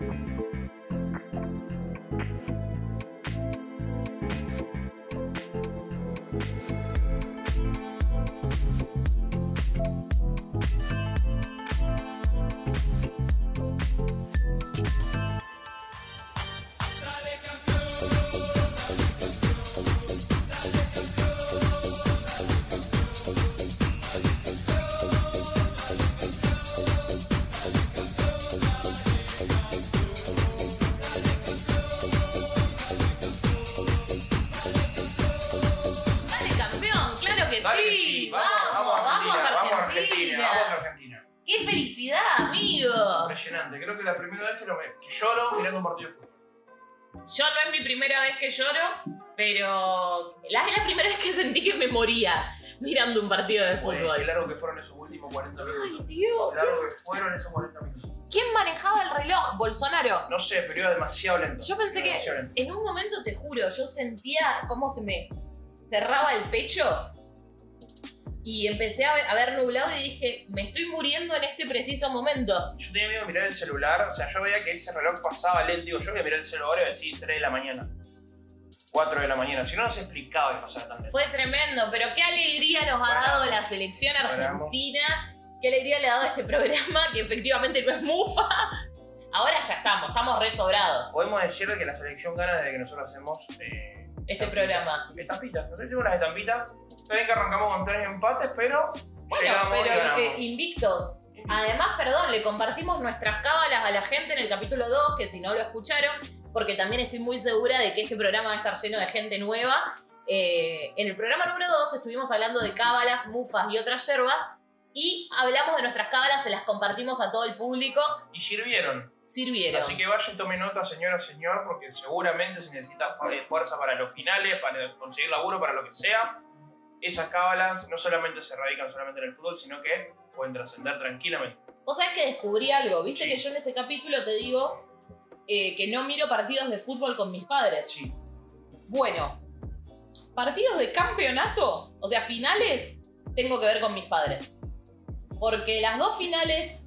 Dale, partido de fútbol. Yo no es mi primera vez que lloro, pero la, es la primera vez que sentí que me moría mirando un partido de fútbol. Qué largo que fueron esos últimos 40 Ay, minutos. Dios. Qué largo que fueron esos 40 minutos. ¿Quién manejaba el reloj? ¿Bolsonaro? No sé, pero iba demasiado lento. Yo pensé que lento. en un momento, te juro, yo sentía cómo se me cerraba el pecho y empecé a ver, a ver nublado y dije, me estoy muriendo en este preciso momento. Yo tenía miedo de mirar el celular, o sea, yo veía que ese reloj pasaba lento. Digo, yo voy a mirar el celular y voy a decir 3 de la mañana, 4 de la mañana. Si no, no se explicaba que pasaba tan lento. Fue tremendo, pero qué alegría nos ha dado la selección argentina, qué alegría le ha dado este programa, que efectivamente no es mufa. Ahora ya estamos, estamos resobrados Podemos decir que la selección gana desde que nosotros hacemos eh, este estampitas. programa. Estampitas. Nosotros hicimos las estampitas. Está bien que arrancamos con tres empates, pero Bueno, llegamos y pero ganamos. eh, invictos. Además, perdón, le compartimos nuestras cábalas a la gente en el capítulo 2, que si no lo escucharon, porque también estoy muy segura de que este programa va a estar lleno de gente nueva. Eh, en el programa número 2 estuvimos hablando de cábalas, mufas y otras yerbas, y hablamos de nuestras cábalas, se las compartimos a todo el público, Y sirvieron. sirvieron. Así que vaya y tome nota, señora, señor, porque seguramente se necesita eh, fuerza para los finales, para conseguir laburo, para lo que sea. Esas cábalas no solamente se radican solamente en el fútbol, sino que pueden trascender tranquilamente. Vos sabés que descubrí algo, viste Sí. que yo en ese capítulo te digo eh, que no miro partidos de fútbol con mis padres. Sí. Bueno, partidos de campeonato, o sea, finales, tengo que ver con mis padres. Porque las dos finales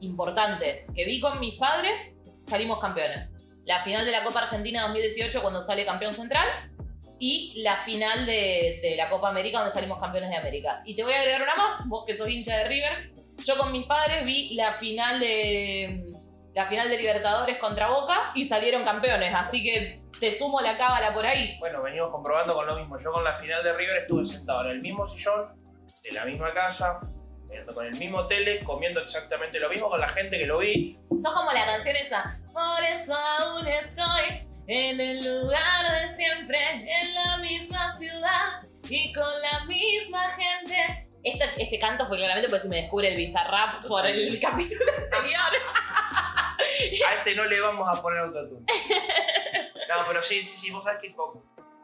importantes que vi con mis padres, salimos campeones. La final de la Copa Argentina 2018 cuando sale campeón central y la final de, de la Copa América donde salimos campeones de América. Y te voy a agregar una más, vos que sos hincha de River, yo con mis padres vi la final de la final de Libertadores contra Boca y salieron campeones, así que te sumo la cábala por ahí. Bueno, venimos comprobando con lo mismo. Yo con la final de River estuve sentado en el mismo sillón, de la misma casa, con el mismo tele, comiendo exactamente lo mismo con la gente que lo vi. Sos como la canción esa. Por eso aún estoy en el lugar de siempre, en la misma ciudad y con la misma gente. Este, este canto fue claramente porque se me descubre el bizarrap por el capítulo anterior. A este no le vamos a poner autotune. No, pero sí, sí, sí, vos sabés que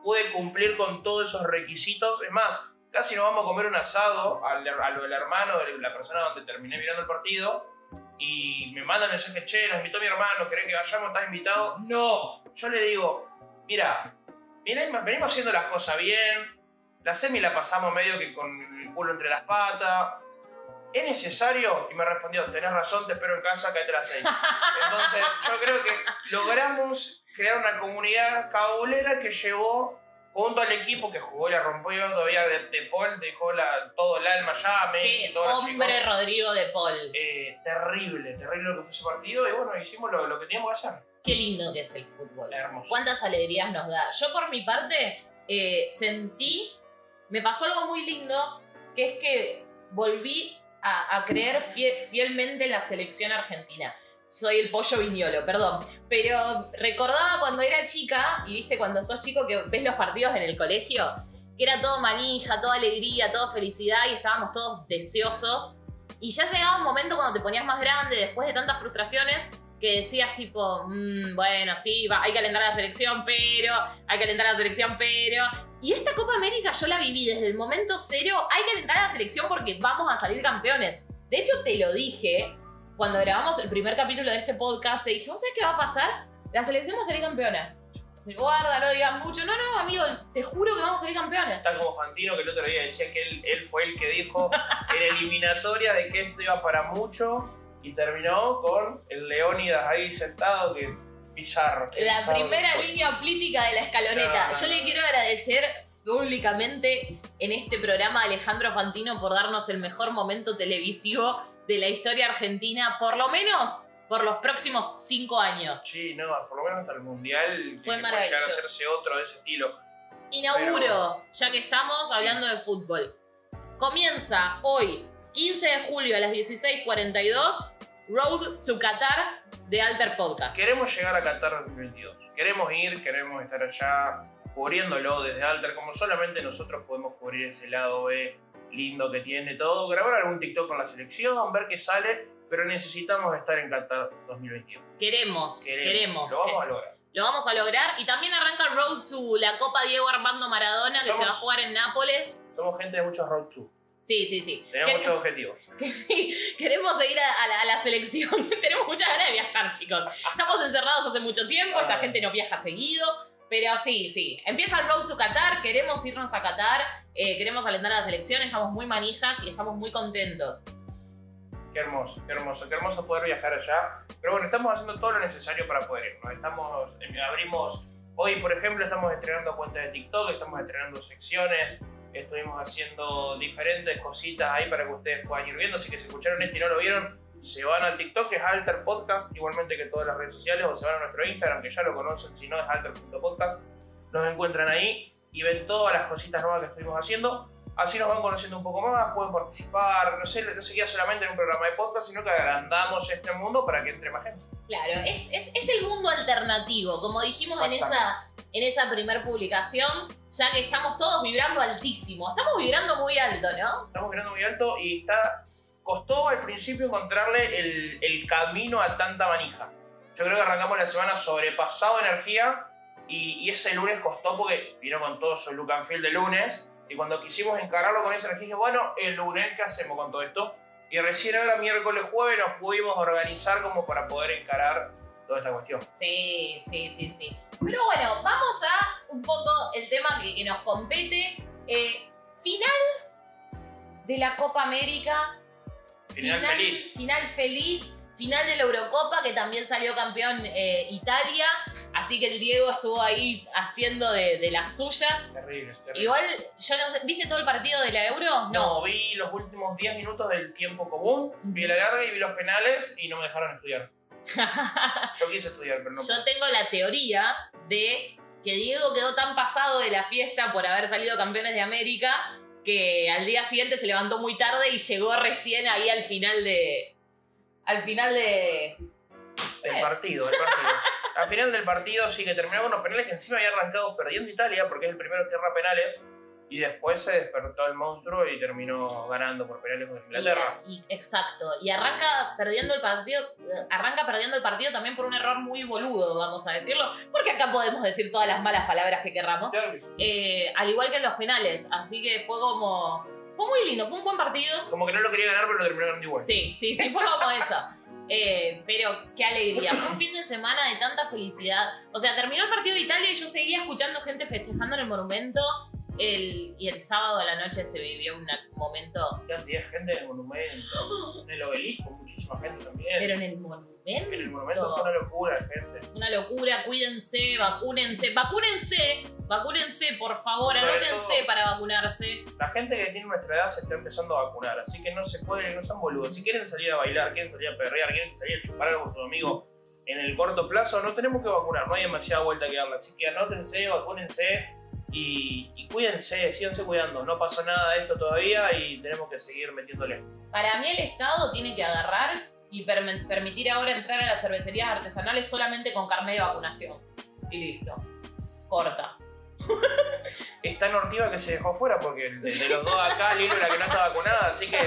pude cumplir con todos esos requisitos. Es más, casi nos vamos a comer un asado a lo del hermano de la persona donde terminé mirando el partido. Y me mandan mensaje, che, nos invitó mi hermano, ¿querés que vayamos? ¿Estás invitado? No. Yo le digo, mira, venimos, haciendo las cosas bien. La semi la pasamos medio que con el culo entre las patas. ¿Es necesario? Y me respondió, tenés razón, te espero en casa, caete a las seis. Entonces, yo creo que logramos crear una comunidad cabulera que llevó junto al equipo que jugó y la rompió todavía de, de Paul, dejó la, todo el alma ya, Messi, los chicos. hombre Rodrigo de Paul. Eh, terrible, terrible lo que fue ese partido y bueno, hicimos lo, lo que teníamos que hacer. Qué lindo que es el fútbol. Hermoso. cuántas alegrías nos da. Yo por mi parte eh, sentí, me pasó algo muy lindo, que es que volví a, a creer fie- fielmente en la selección argentina. Soy el pollo viñolo, perdón. Pero recordaba cuando era chica, y viste cuando sos chico que ves los partidos en el colegio, que era todo manija, toda alegría, toda felicidad y estábamos todos deseosos. Y ya llegaba un momento cuando te ponías más grande, después de tantas frustraciones, que decías tipo, "Mm, bueno, sí, hay que alentar a la selección, pero, hay que alentar a la selección, pero... Y esta Copa América yo la viví desde el momento cero, hay que alentar a la selección porque vamos a salir campeones. De hecho, te lo dije cuando grabamos el primer capítulo de este podcast, te dije, ¿vos sabés qué va a pasar? La selección va a salir campeona. Guarda, no digas mucho. No, no, amigo, te juro que vamos a salir campeones. Tal como Fantino, que el otro día decía que él, él fue el que dijo en eliminatoria de que esto iba para mucho y terminó con el Leónidas ahí sentado que bizarro. La bizarro primera fue. línea política de la escaloneta. No, Yo le quiero agradecer públicamente en este programa a Alejandro Fantino por darnos el mejor momento televisivo de la historia argentina, por lo menos por los próximos cinco años. Sí, no, por lo menos hasta el mundial. que Fue puede llegar a hacerse otro de ese estilo. Inauguro, Pero- ya que estamos Sí. hablando de fútbol. Comienza hoy, 15 de julio a las 16.42, Road to Qatar de Alter Podcast. Queremos llegar a Qatar 2022. Queremos ir, queremos estar allá cubriéndolo desde Alter, como solamente nosotros podemos cubrir ese lado B lindo que tiene todo. Grabar algún TikTok con la selección, ver qué sale, pero necesitamos estar en Qatar 2022. Queremos, queremos. Lo vamos que- a lograr. Lo vamos a lograr. Y también arranca Road to la Copa Diego Armando Maradona, que Somos- se va a jugar en Nápoles. Somos gente de muchos road to. Sí, sí, sí. Tenemos Que- muchos objetivos. que sí, queremos seguir a, a la, a la selección. Tenemos muchas ganas de viajar, chicos. Estamos encerrados hace mucho tiempo, esta gente no viaja seguido. Pero sí, sí. Empieza el Road to Qatar, queremos irnos a Qatar, eh, queremos alentar a la selección, estamos muy manijas y estamos muy contentos. Qué hermoso, qué hermoso, qué hermoso poder viajar allá. Pero bueno, estamos haciendo todo lo necesario para poder irnos. Estamos, eh, abrimos, hoy por ejemplo estamos estrenando cuentas de TikTok, estamos estrenando secciones, estuvimos haciendo diferentes cositas ahí para que ustedes puedan ir viendo. Así que si escucharon este y no lo vieron, se van al TikTok, que es Alter Podcast, igualmente que todas las redes sociales, o se van a nuestro Instagram, que ya lo conocen, si no es alter.podcast. Nos encuentran ahí y ven todas las cositas nuevas que estuvimos haciendo. Así nos van conociendo un poco más, pueden participar, no sé, no se queda solamente en un programa de podcast, sino que agrandamos este mundo para que entre más gente. Claro, es, es, es el mundo alternativo, como dijimos en esa, en esa primer publicación, ya que estamos todos vibrando altísimo. Estamos vibrando muy alto, ¿no? Estamos mirando muy alto y está costó al principio encontrarle el, camino a tanta manija. Yo creo que arrancamos la semana sobrepasado de energía y, ese lunes costó porque vino con todo su look and feel de lunes y cuando quisimos encararlo con esa energía dije, bueno, el lunes, ¿qué hacemos con todo esto? Y recién ahora, miércoles, jueves, nos pudimos organizar como para poder encarar toda esta cuestión. Sí, sí, sí, sí. Pero bueno, vamos a un poco el tema que, que nos compete. Eh, final de la Copa América. Final feliz. Final feliz. Final de la Eurocopa, que también salió campeón eh, Italia. Así que el Diego estuvo ahí haciendo de, de las suyas. Terrible, terrible. Igual, yo no sé, ¿viste todo el partido de la Euro? No, vi los últimos 10 minutos del tiempo común, vi la larga y vi los penales y no me dejaron estudiar. Yo quise estudiar, pero no. Yo tengo la teoría de que Diego quedó tan pasado de la fiesta por haber salido campeones de América que al día siguiente se levantó muy tarde y llegó recién ahí al final de. Al final de. Del partido, del partido. Al final del partido sí que terminó con unos penales que encima había arrancado perdiendo Italia porque es el primero que erra penales y después se despertó el monstruo y terminó ganando por penales con Inglaterra. Y, y- exacto. Y arranca perdiendo el partido. Arranca perdiendo el partido también por un error muy boludo, vamos a decirlo. Porque acá podemos decir todas las malas palabras que querramos. Eh, al igual que en los penales. Así que fue como. Fue muy lindo, fue un buen partido. Como que no lo quería ganar, pero lo terminó ganando igual. Sí, sí, sí, fue como eso. Eh, pero qué alegría. Fue un fin de semana de tanta felicidad. O sea, terminó el partido de Italia y yo seguía escuchando gente festejando en el monumento. El, y el sábado a la noche se vivió un momento. Cantidad de gente en el monumento, en el obelisco, muchísima gente también. Pero en el monumento. en el monumento es una locura de gente. Una locura, cuídense, vacúnense. Vacúnense, vacúnense, por favor, Sobre anótense todo- para vacunarse. La gente que tiene nuestra edad se está empezando a vacunar, así que no se pueden, no sean boludos. Si quieren salir a bailar, quieren salir a perrear, quieren salir a chupar algo con sus amigos en el corto plazo, no tenemos que vacunar, no hay demasiada vuelta que darle. Así que anótense, vacúnense y, cuídense, síganse cuidando. No pasó nada de esto todavía y tenemos que seguir metiéndole. Para mí el Estado tiene que agarrar y perm- permitir ahora entrar a las cervecerías artesanales solamente con carnet de vacunación. Y listo. Corta. Está Nortiva que se dejó fuera porque el de, de los dos acá, Lilo la que no está vacunada, así que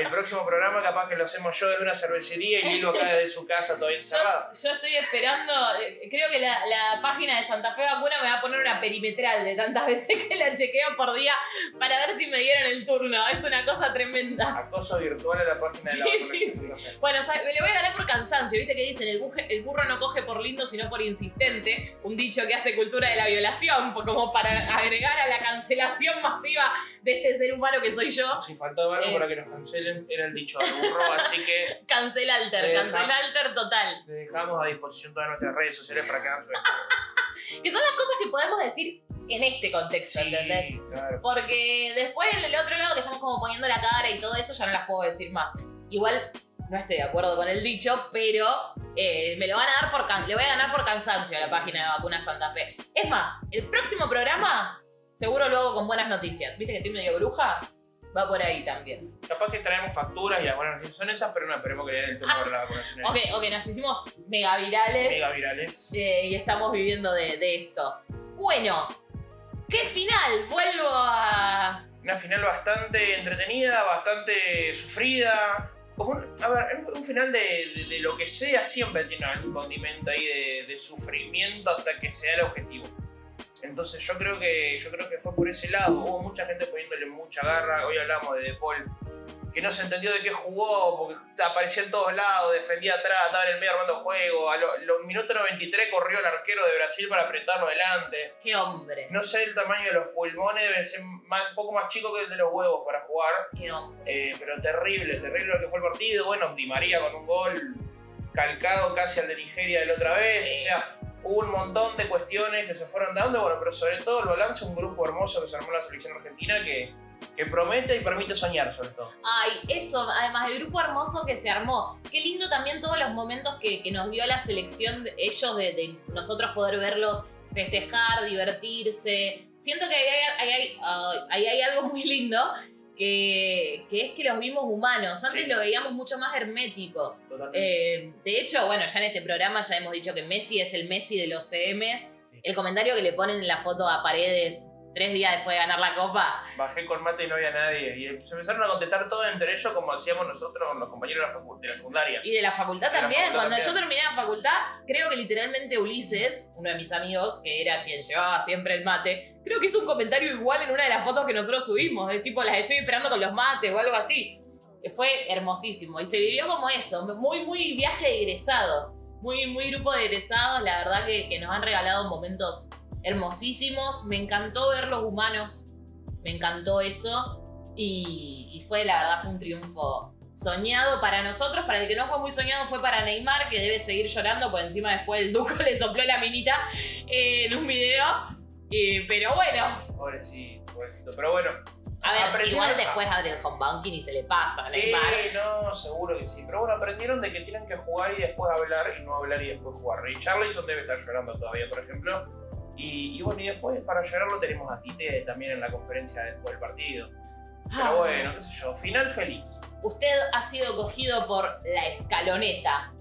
el próximo programa capaz que lo hacemos yo desde una cervecería y Lilo acá desde su casa todavía encerrada. Yo estoy esperando, eh, creo que la, la página de Santa Fe Vacuna me va a poner una perimetral de tantas veces que la chequeo por día para ver si me dieron el turno. Es una cosa tremenda. Acoso virtual a la página de la Sí, vacunación. sí, Bueno, o sea, me le voy a ganar por cansancio. Viste que dicen, el, buje- el burro no coge por lindo, sino por insistente. Un dicho que hace cultura de la violación, como para agregar a la cancelación masiva de este ser humano que soy yo. Si faltaba algo Eh. para que nos cancele era el dicho de burro, así que Cancel alter, cancel alter total. le dejamos a disposición todas nuestras redes sociales para que hagan su Que son las cosas que podemos decir en este contexto, ¿entendés? Sí, claro. Porque después en el otro lado que estamos como poniendo la cara y todo eso ya no las puedo decir más. Igual no estoy de acuerdo con el dicho, pero eh, me lo van a dar por can- le voy a ganar por cansancio a la página de Vacuna Santa Fe. Es más, el próximo programa seguro luego con buenas noticias. ¿Viste que estoy medio bruja? Va por ahí también. Capaz que traemos facturas y las buenas noticias son esas, pero no esperemos que le den el tema de la vacunación. Ok, ok, nos hicimos mega virales Mega virales. eh, y estamos viviendo de, de esto. Bueno, ¿qué final? Vuelvo a... Una final bastante entretenida, bastante sufrida. Como un, a ver, un- final de, de- lo que sea siempre tiene algún condimento ahí de, sufrimiento hasta que se da el objetivo. Entonces yo creo que yo creo que fue por ese lado. Hubo mucha gente poniéndole mucha garra. Hoy hablamos de De Paul, que no se entendió de qué jugó, porque aparecía en todos lados, defendía atrás, estaba en el medio armando juego. A los lo, minuto 93 corrió el arquero de Brasil para apretarlo delante. ¡Qué hombre! No sé el tamaño de los pulmones, debe ser más- un poco más chico que el de los huevos para jugar. ¡Qué hombre! Eh, pero terrible, terrible lo que fue el partido. Bueno, Di María con un gol calcado casi al de Nigeria de la otra vez. Sí. O sea, hubo un montón de cuestiones que se fueron dando. Bueno, pero sobre todo el balance, un grupo hermoso que se armó la selección argentina que, que promete y permite soñar, sobre todo. Ay, eso, además el grupo hermoso que se armó. Qué lindo también todos los momentos que, que nos dio la selección, de ellos, de, de nosotros poder verlos festejar, divertirse. Siento que ahí hay, hay- hay algo muy lindo, que, que es que los vimos humanos. Antes Sí. lo veíamos mucho más hermético. Eh, de hecho, bueno, ya en este programa ya hemos dicho que Messi es el Messi de los CMs. El comentario que le ponen en la foto a Paredes tres días después de ganar la copa. Bajé con mate y no había nadie. Y se empezaron a contestar todo entre ellos como hacíamos nosotros con los compañeros de la, de la secundaria. Y de la facultad De la también. facultad Cuando también. yo terminé la facultad, creo que literalmente Ulises, uno de mis amigos, que era quien llevaba siempre el mate, creo que hizo un comentario igual en una de las fotos que nosotros subimos. De tipo, las estoy esperando con los mates o algo así. Que fue hermosísimo. Y se vivió como eso. Muy, muy viaje de egresado. Muy, muy grupo de egresados. La verdad que, que nos han regalado momentos hermosísimos. Me encantó ver los humanos. Me encantó eso. Y, y fue, la verdad, fue un triunfo soñado para nosotros. Para el que no fue muy soñado fue para Neymar, que debe seguir llorando, por encima después el Duco le sopló la minita eh, en un video. Eh, pero bueno, Pobrecito, pobrecito. Pero bueno. a ver, aprendieron- igual después abre el home banking y se le pasa a Sí, Neymar. no, seguro que sí. Pero bueno, aprendieron de que tienen que jugar y después hablar y no hablar y después jugar. Y Charlison debe estar llorando todavía, por ejemplo. Y, y bueno, y después para llorarlo tenemos a Tite también en la conferencia después del partido. Ah, Pero bueno, qué sé yo, final feliz. Usted ha sido cogido por la escaloneta.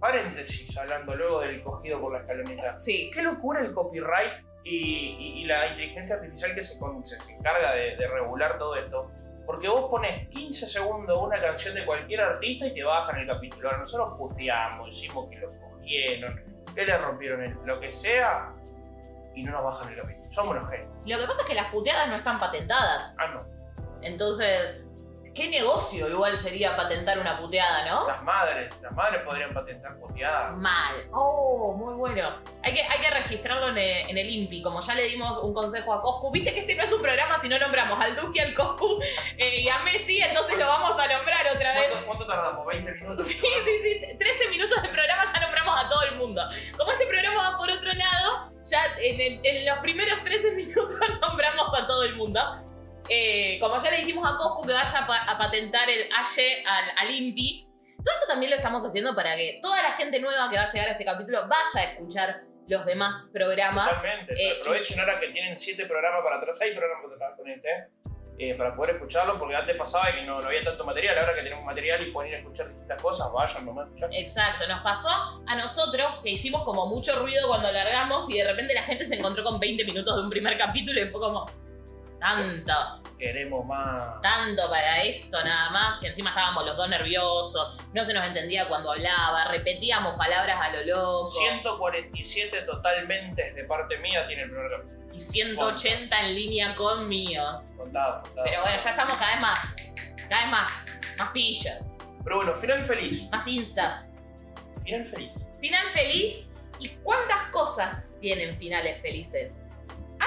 Paréntesis, hablando luego del cogido por la escaloneta. Sí. Qué locura el copyright y, y- y la inteligencia artificial que se, se, encarga de, de regular todo esto. Porque vos pones 15 segundos una canción de cualquier artista y te bajan el capítulo. Nosotros puteamos, decimos que lo cogieron, que le rompieron el- lo que sea y no nos bajan el capítulo. Somos unos genios. Lo que pasa es que las puteadas no están patentadas. Ah, no. Entonces, ¿qué negocio igual sería patentar una puteada, no? Las madres, las madres podrían patentar puteadas. Mal. Oh, muy bueno. Hay que, hay que registrarlo en el, en el INPI. Como ya le dimos un consejo a Coscu. Viste que este no es un programa si no nombramos al Duque, al Coscu eh, y a Messi, entonces lo vamos a nombrar otra vez. ¿Cuánto, cuánto tardamos? ¿20 minutos? Sí, sí, sí. 13 minutos de programa ya nombramos a todo el mundo. Como este programa va por otro lado, ya en, el- en los primeros 13 minutos nombramos a todo el mundo. Eh, como ya le dijimos a Coscu que vaya a, pa- a patentar el AYE al, al INPI, todo esto también lo estamos haciendo para que toda la gente nueva que va a llegar a este capítulo vaya a escuchar los demás programas. Totalmente. Eh, Aprovechen ahora que tienen 7 programas para atrás. Hay programas para este. eh, para poder escucharlo, porque antes pasaba que no, no había tanto material. Ahora que tenemos material y pueden ir a escuchar distintas cosas, vayan nomás a escuchar. Exacto, nos pasó a nosotros que hicimos como mucho ruido cuando largamos y de repente la gente se encontró con 20 minutos de un primer capítulo y fue como tanto, Queremos más. tanto para esto nada más, que encima estábamos los dos nerviosos, no se nos entendía cuando hablaba, repetíamos palabras a lo loco 147 totalmente de parte mía tiene el capítulo. y 180 en línea con míos. Contado, contado. Pero bueno, ya estamos cada vez más, cada vez más, más pilla, Pero bueno, final feliz. más instas. Final feliz. Final feliz y cuántas cosas tienen finales felices.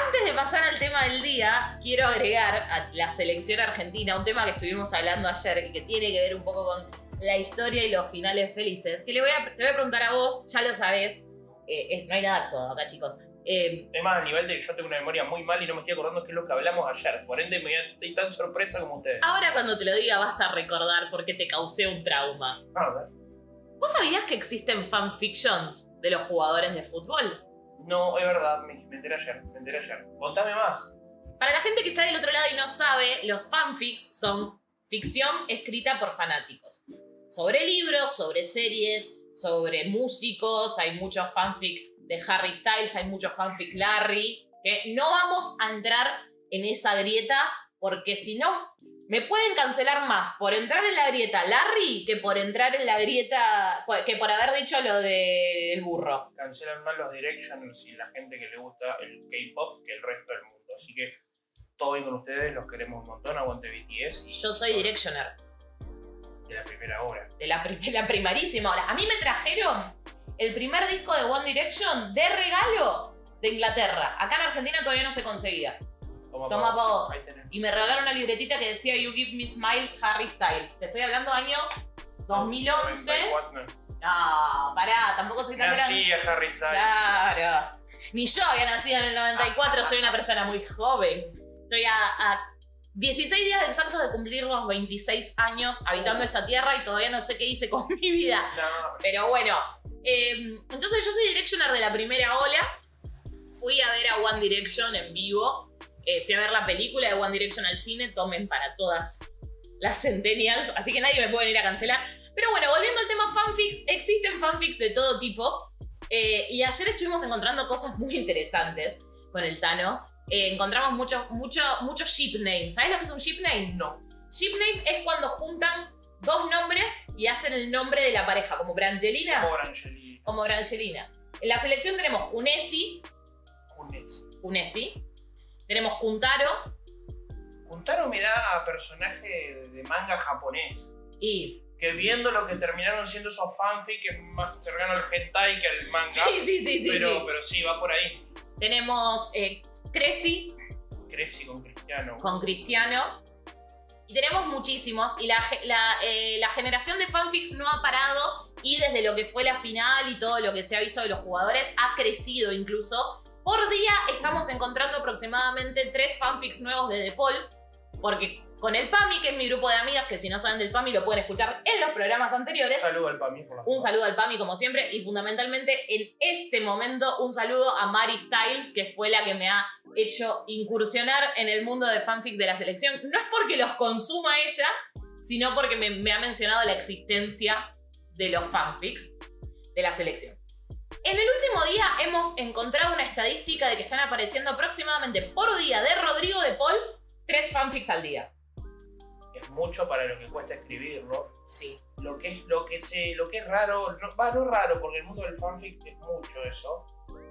Antes de pasar al tema del día, quiero agregar a la selección argentina un tema que estuvimos hablando ayer y que tiene que ver un poco con la historia y los finales felices. Que le voy a, te voy a preguntar a vos, ya lo sabés, eh, no hay nada actuado acá, chicos. Eh, Es más, a nivel de que yo tengo una memoria muy mal y no me estoy acordando qué es lo que hablamos ayer. Por ende, me estoy tan sorpresa como ustedes. ahora cuando te lo diga vas a recordar porque te causé un trauma. A ver. ¿Vos sabías que existen fanfictions de los jugadores de fútbol? No, es verdad, me, enteré ayer, me enteré ayer. Contame más. Para la gente que está del otro lado y no sabe, los fanfics son ficción escrita por fanáticos. Sobre libros, sobre series, sobre músicos, hay muchos fanfic de Harry Styles, hay muchos fanfic Larry, que no vamos a entrar en esa grieta porque si no, me pueden cancelar más por entrar en la grieta Larry que por entrar en la grieta, que por haber dicho lo del burro. Cancelan más los Directioners y la gente que le gusta el K-pop que el resto del mundo. Así que todo bien con ustedes, los queremos un montón. Aguante BTS. Y Yo soy Directioner. De la primera hora. de la, de la primarísima hora. A mí me trajeron el primer disco de One Direction de regalo de Inglaterra. Acá en Argentina todavía no se conseguía. Toma, Toma, Pau. Pau. Ahí tenés. Y me regalaron una libretita que decía You Give Me Smiles, Harry Styles. Te estoy hablando año 2011. 94, no. No, pará, tampoco soy tan grande. Nací a Harry Styles. Claro. Ni yo había nacido en el 94, soy una persona muy joven. Estoy a, a 16 días exactos de cumplir los 26 años habitando esta tierra y todavía no sé qué hice con mi vida. No, Pero bueno, eh, entonces yo soy Directioner de la primera ola. Fui a ver a One Direction en vivo. Eh, fui a ver la película de One Direction al cine. Tomen para todas las centennials. Así que nadie me puede venir a cancelar. Pero bueno, volviendo al tema fanfics, existen fanfics de todo tipo. Eh, y ayer estuvimos encontrando cosas muy interesantes con el Tano. Eh, encontramos muchos mucho, mucho ship names. ¿Sabes lo que es un ship name? no. Ship name es cuando juntan dos nombres y hacen el nombre de la pareja, como Brangelina, Por Angelina. como Brangelina. En la selección tenemos Unesi, Kunes. Unesi, tenemos Kuntaro Kuntaro me da a personaje de- manga japonés. y... Que viendo lo que terminaron siendo esos fanfic, es más cercano al hentai que al manga. Sí, sí, sí, sí. pero, sí. pero sí, va por ahí. Tenemos eh, Cressy Crecí con Cristiano. con Cristiano. Y tenemos muchísimos. Y la, la, eh, la generación de fanfics no ha parado. Y desde lo que fue la final y todo lo que se ha visto de los jugadores, ha crecido incluso. Por día estamos encontrando aproximadamente tres fanfics nuevos de The Paul. Porque con el PAMI, que es mi grupo de amigas, que si no saben del PAMI lo pueden escuchar en los programas anteriores. Saludo al Pami por Un saludo al PAMI como siempre y fundamentalmente en este momento un saludo a Mari Styles que fue la que me ha hecho incursionar en el mundo de fanfics de la selección. No es porque los consuma ella, sino porque me, me ha mencionado la existencia de los fanfics de la selección. En el último día hemos encontrado una estadística de que están apareciendo aproximadamente por día de Rodrigo de Paul tres fanfics al día. Es mucho para lo que cuesta escribirlo. Sí. Lo que es, lo que se, lo que es raro, no, va, no raro, porque el mundo del fanfic es mucho eso.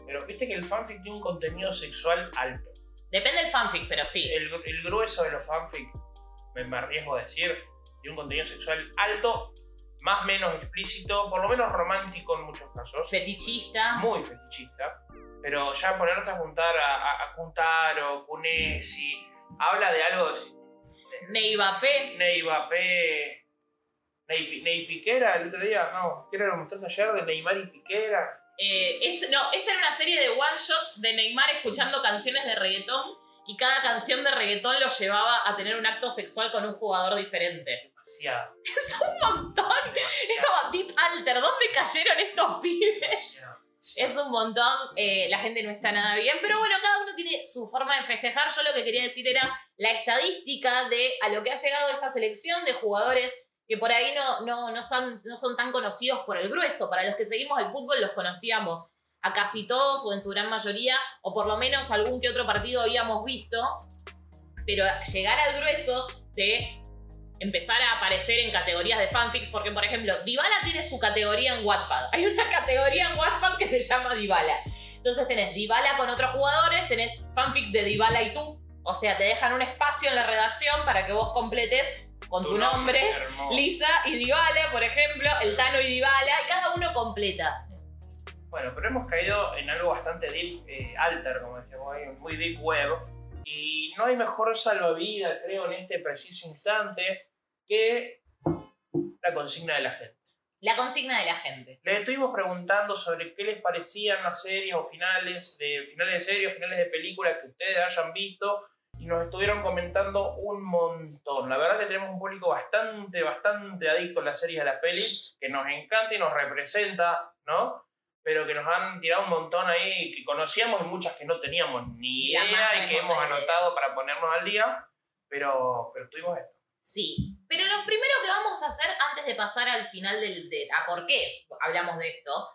Pero viste que el fanfic tiene un contenido sexual alto. Depende del fanfic, pero sí. El, el grueso de los fanfic, me, me arriesgo a decir, tiene un contenido sexual alto, más o menos explícito, por lo menos romántico en muchos casos. Fetichista. muy fetichista, pero ya ponerte a juntar a, a, a Kuntaro, Kunesi, habla de algo de Neivape. Ney Mbappé, Ney, Ney Piquera el otro día, no, ¿qué era lo que mostraste ayer de Neymar y Piquera? Eh, es, no, esa era una serie de one shots de Neymar escuchando canciones de reggaetón y cada canción de reggaetón lo llevaba a tener un acto sexual con un jugador diferente. Demasiado. Es un montón. Es Demasiado. como Deep Alter. ¿Dónde cayeron estos pibes? demasiado. Es un montón. eh, la gente no está nada bien. Pero bueno, cada uno tiene su forma de festejar. Yo lo que quería decir era la estadística de a lo que ha llegado esta selección de jugadores que por ahí no, no, no, son, no son tan conocidos por el grueso. Para los que seguimos el fútbol los conocíamos a casi todos o en su gran mayoría, o por lo menos algún que otro partido habíamos visto. Pero llegar al grueso de empezar a aparecer en categorías de fanfics, porque por ejemplo, Dybala tiene su categoría en Wattpad. Hay una categoría en Wattpad que se llama Dybala. Entonces tenés Dybala con otros jugadores, tenés fanfics de Dybala y tú. O sea, te dejan un espacio en la redacción para que vos completes con tu, nombre, hermoso. Lisa y Dybala, por ejemplo, el Tano y Dybala, y cada uno completa. Bueno, pero hemos caído en algo bastante deep, eh, alter, como decíamos ahí, muy deep web. Y no hay mejor salvavidas, creo, en este preciso instante que la consigna de la gente. La consigna de la gente. Les estuvimos preguntando sobre qué les parecían las series o finales de finales de series finales de películas que ustedes hayan visto y nos estuvieron comentando un montón. La verdad que tenemos un público bastante, bastante adicto a las series y a las pelis, que nos encanta y nos representa, ¿no? Pero que nos han tirado un montón ahí que conocíamos y muchas que no teníamos ni idea y que hemos anotado para ponernos al día, pero, pero tuvimos esto. Sí, pero lo primero que vamos a hacer antes de pasar al final del... De, ¿A por qué hablamos de esto?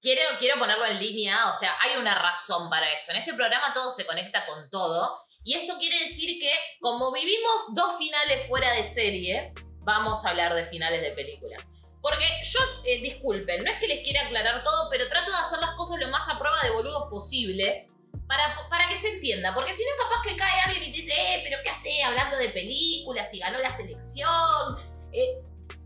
Quiero, quiero ponerlo en línea, o sea, hay una razón para esto. En este programa todo se conecta con todo. Y esto quiere decir que como vivimos dos finales fuera de serie, vamos a hablar de finales de película. Porque yo, eh, disculpen, no es que les quiera aclarar todo, pero trato de hacer las cosas lo más a prueba de boludos posible para, para que se entienda. Porque si no, capaz que cae alguien y te dice, eh, pero ¿qué hace hablando de películas y ganó la selección? Eh,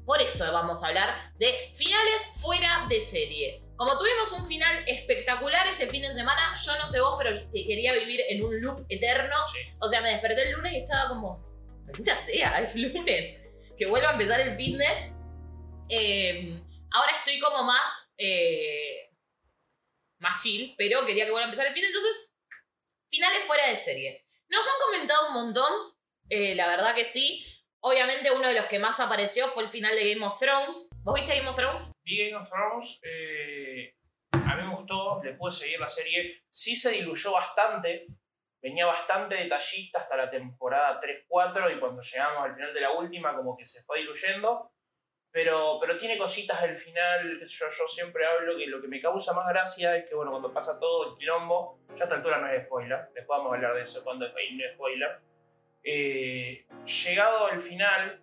por eso vamos a hablar de finales fuera de serie. Como tuvimos un final espectacular este fin de semana, yo no sé vos, pero que quería vivir en un loop eterno. Sí. O sea, me desperté el lunes y estaba como, maldita sea, es lunes. Que vuelva a empezar el fin de. Eh, ahora estoy como más. eh, más chill, pero quería que vuelva a empezar el fin. Entonces, finales fuera de serie. Nos han comentado un montón, eh, la verdad que sí. Obviamente, uno de los que más apareció fue el final de Game of Thrones. ¿Vos viste Game of Thrones? Vi Game of Thrones, eh, a mí me gustó, le pude seguir la serie. Sí se diluyó bastante, venía bastante detallista hasta la temporada 3-4 y cuando llegamos al final de la última como que se fue diluyendo. Pero, pero tiene cositas del final, sé yo, yo siempre hablo que lo que me causa más gracia es que bueno, cuando pasa todo el quilombo, ya a esta altura no es spoiler, después vamos a hablar de eso cuando es no es spoiler. Eh, llegado al final,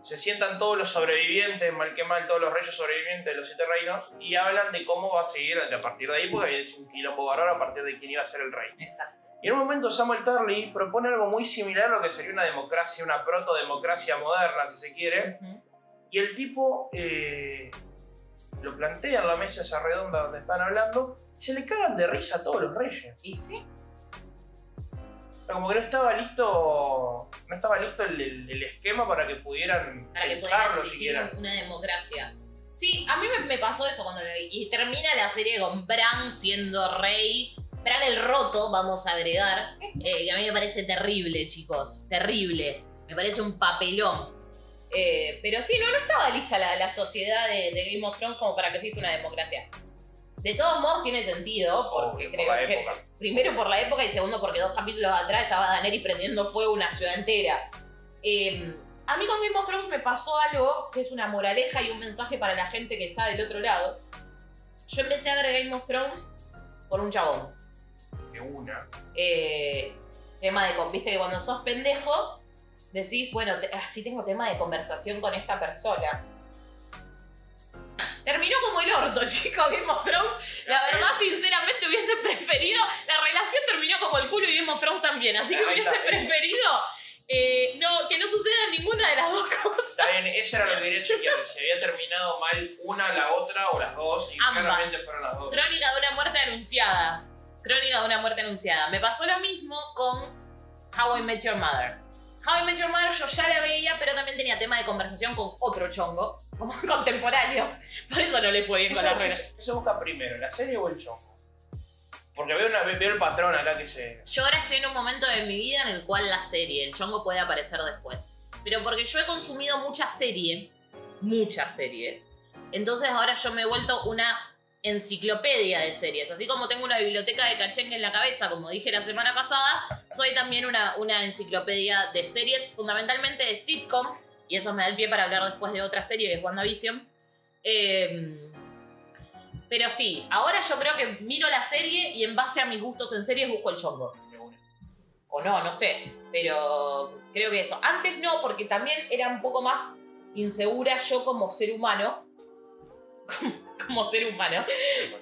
se sientan todos los sobrevivientes, mal que mal, todos los reyes sobrevivientes de los siete reinos, y hablan de cómo va a seguir a partir de ahí, porque es un quilombo bárbaro a partir de quién iba a ser el rey. Exacto. Y en un momento Samuel Tarly propone algo muy similar a lo que sería una democracia, una proto-democracia moderna, si se quiere, y el tipo eh, lo plantea en la mesa esa redonda donde están hablando, y se le cagan de risa a todos los reyes. Y sí. Como que no estaba listo, no estaba listo el, el- el esquema para que pudieran para que pudiera pensarlo existir siquiera. un- una democracia. Sí, a mí me, me pasó eso cuando lo vi. Y termina la serie con Bran siendo rey. Bran el roto, vamos a agregar. eh, que a mí me parece terrible, chicos. Terrible. Me parece un papelón. Eh, pero sí, no, no estaba lista la, la sociedad de, de Game of Thrones como para que exista una democracia. De todos modos tiene sentido, porque Obvio, por creo la que época. primero por la época y segundo porque dos capítulos atrás estaba Daenerys prendiendo fuego una ciudad entera. Eh, a mí con Game of Thrones me pasó algo que es una moraleja y un mensaje para la gente que está del otro lado. Yo empecé a ver Game of Thrones por un chabón. De una. Eh, tema de, con- viste que cuando sos pendejo, decís, bueno, así tengo tema de conversación con esta persona. Terminó como el orto, chicos, Game of Thrones. La verdad, sinceramente, hubiese preferido. La relación terminó como el culo y Game of Thrones también. Así que hubiese preferido eh, no, que no suceda ninguna de las dos cosas. Está bien, eso era lo que quería chequear. Si había terminado mal una, la otra o las dos. Y Ambas. claramente fueron las dos. Crónica de una muerte anunciada. Crónica de una muerte anunciada. Me pasó lo mismo con How I Met Your Mother. How I Met Your Mother yo ya la veía, pero también tenía tema de conversación con otro chongo, como contemporáneos. Por eso no le fue bien ¿Qué con la qué se- qué se busca primero, la serie o el chongo? Porque veo, una- veo el patrón acá que se. Yo ahora estoy en un momento de mi vida en el cual la serie, el chongo puede aparecer después. Pero porque yo he consumido mucha serie, mucha serie, entonces ahora yo me he vuelto una enciclopedia de series. Así como tengo una biblioteca de cachengue en la cabeza, como dije la semana pasada, soy también una, una enciclopedia de series, fundamentalmente de sitcoms, y eso me da el pie para hablar después de otra serie que es WandaVision. Eh, pero sí, ahora yo creo que miro la serie y en base a mis gustos en series busco el chongo. O no, no sé. Pero creo que eso. Antes no, porque también era un poco más insegura yo como ser humano. como ser humano.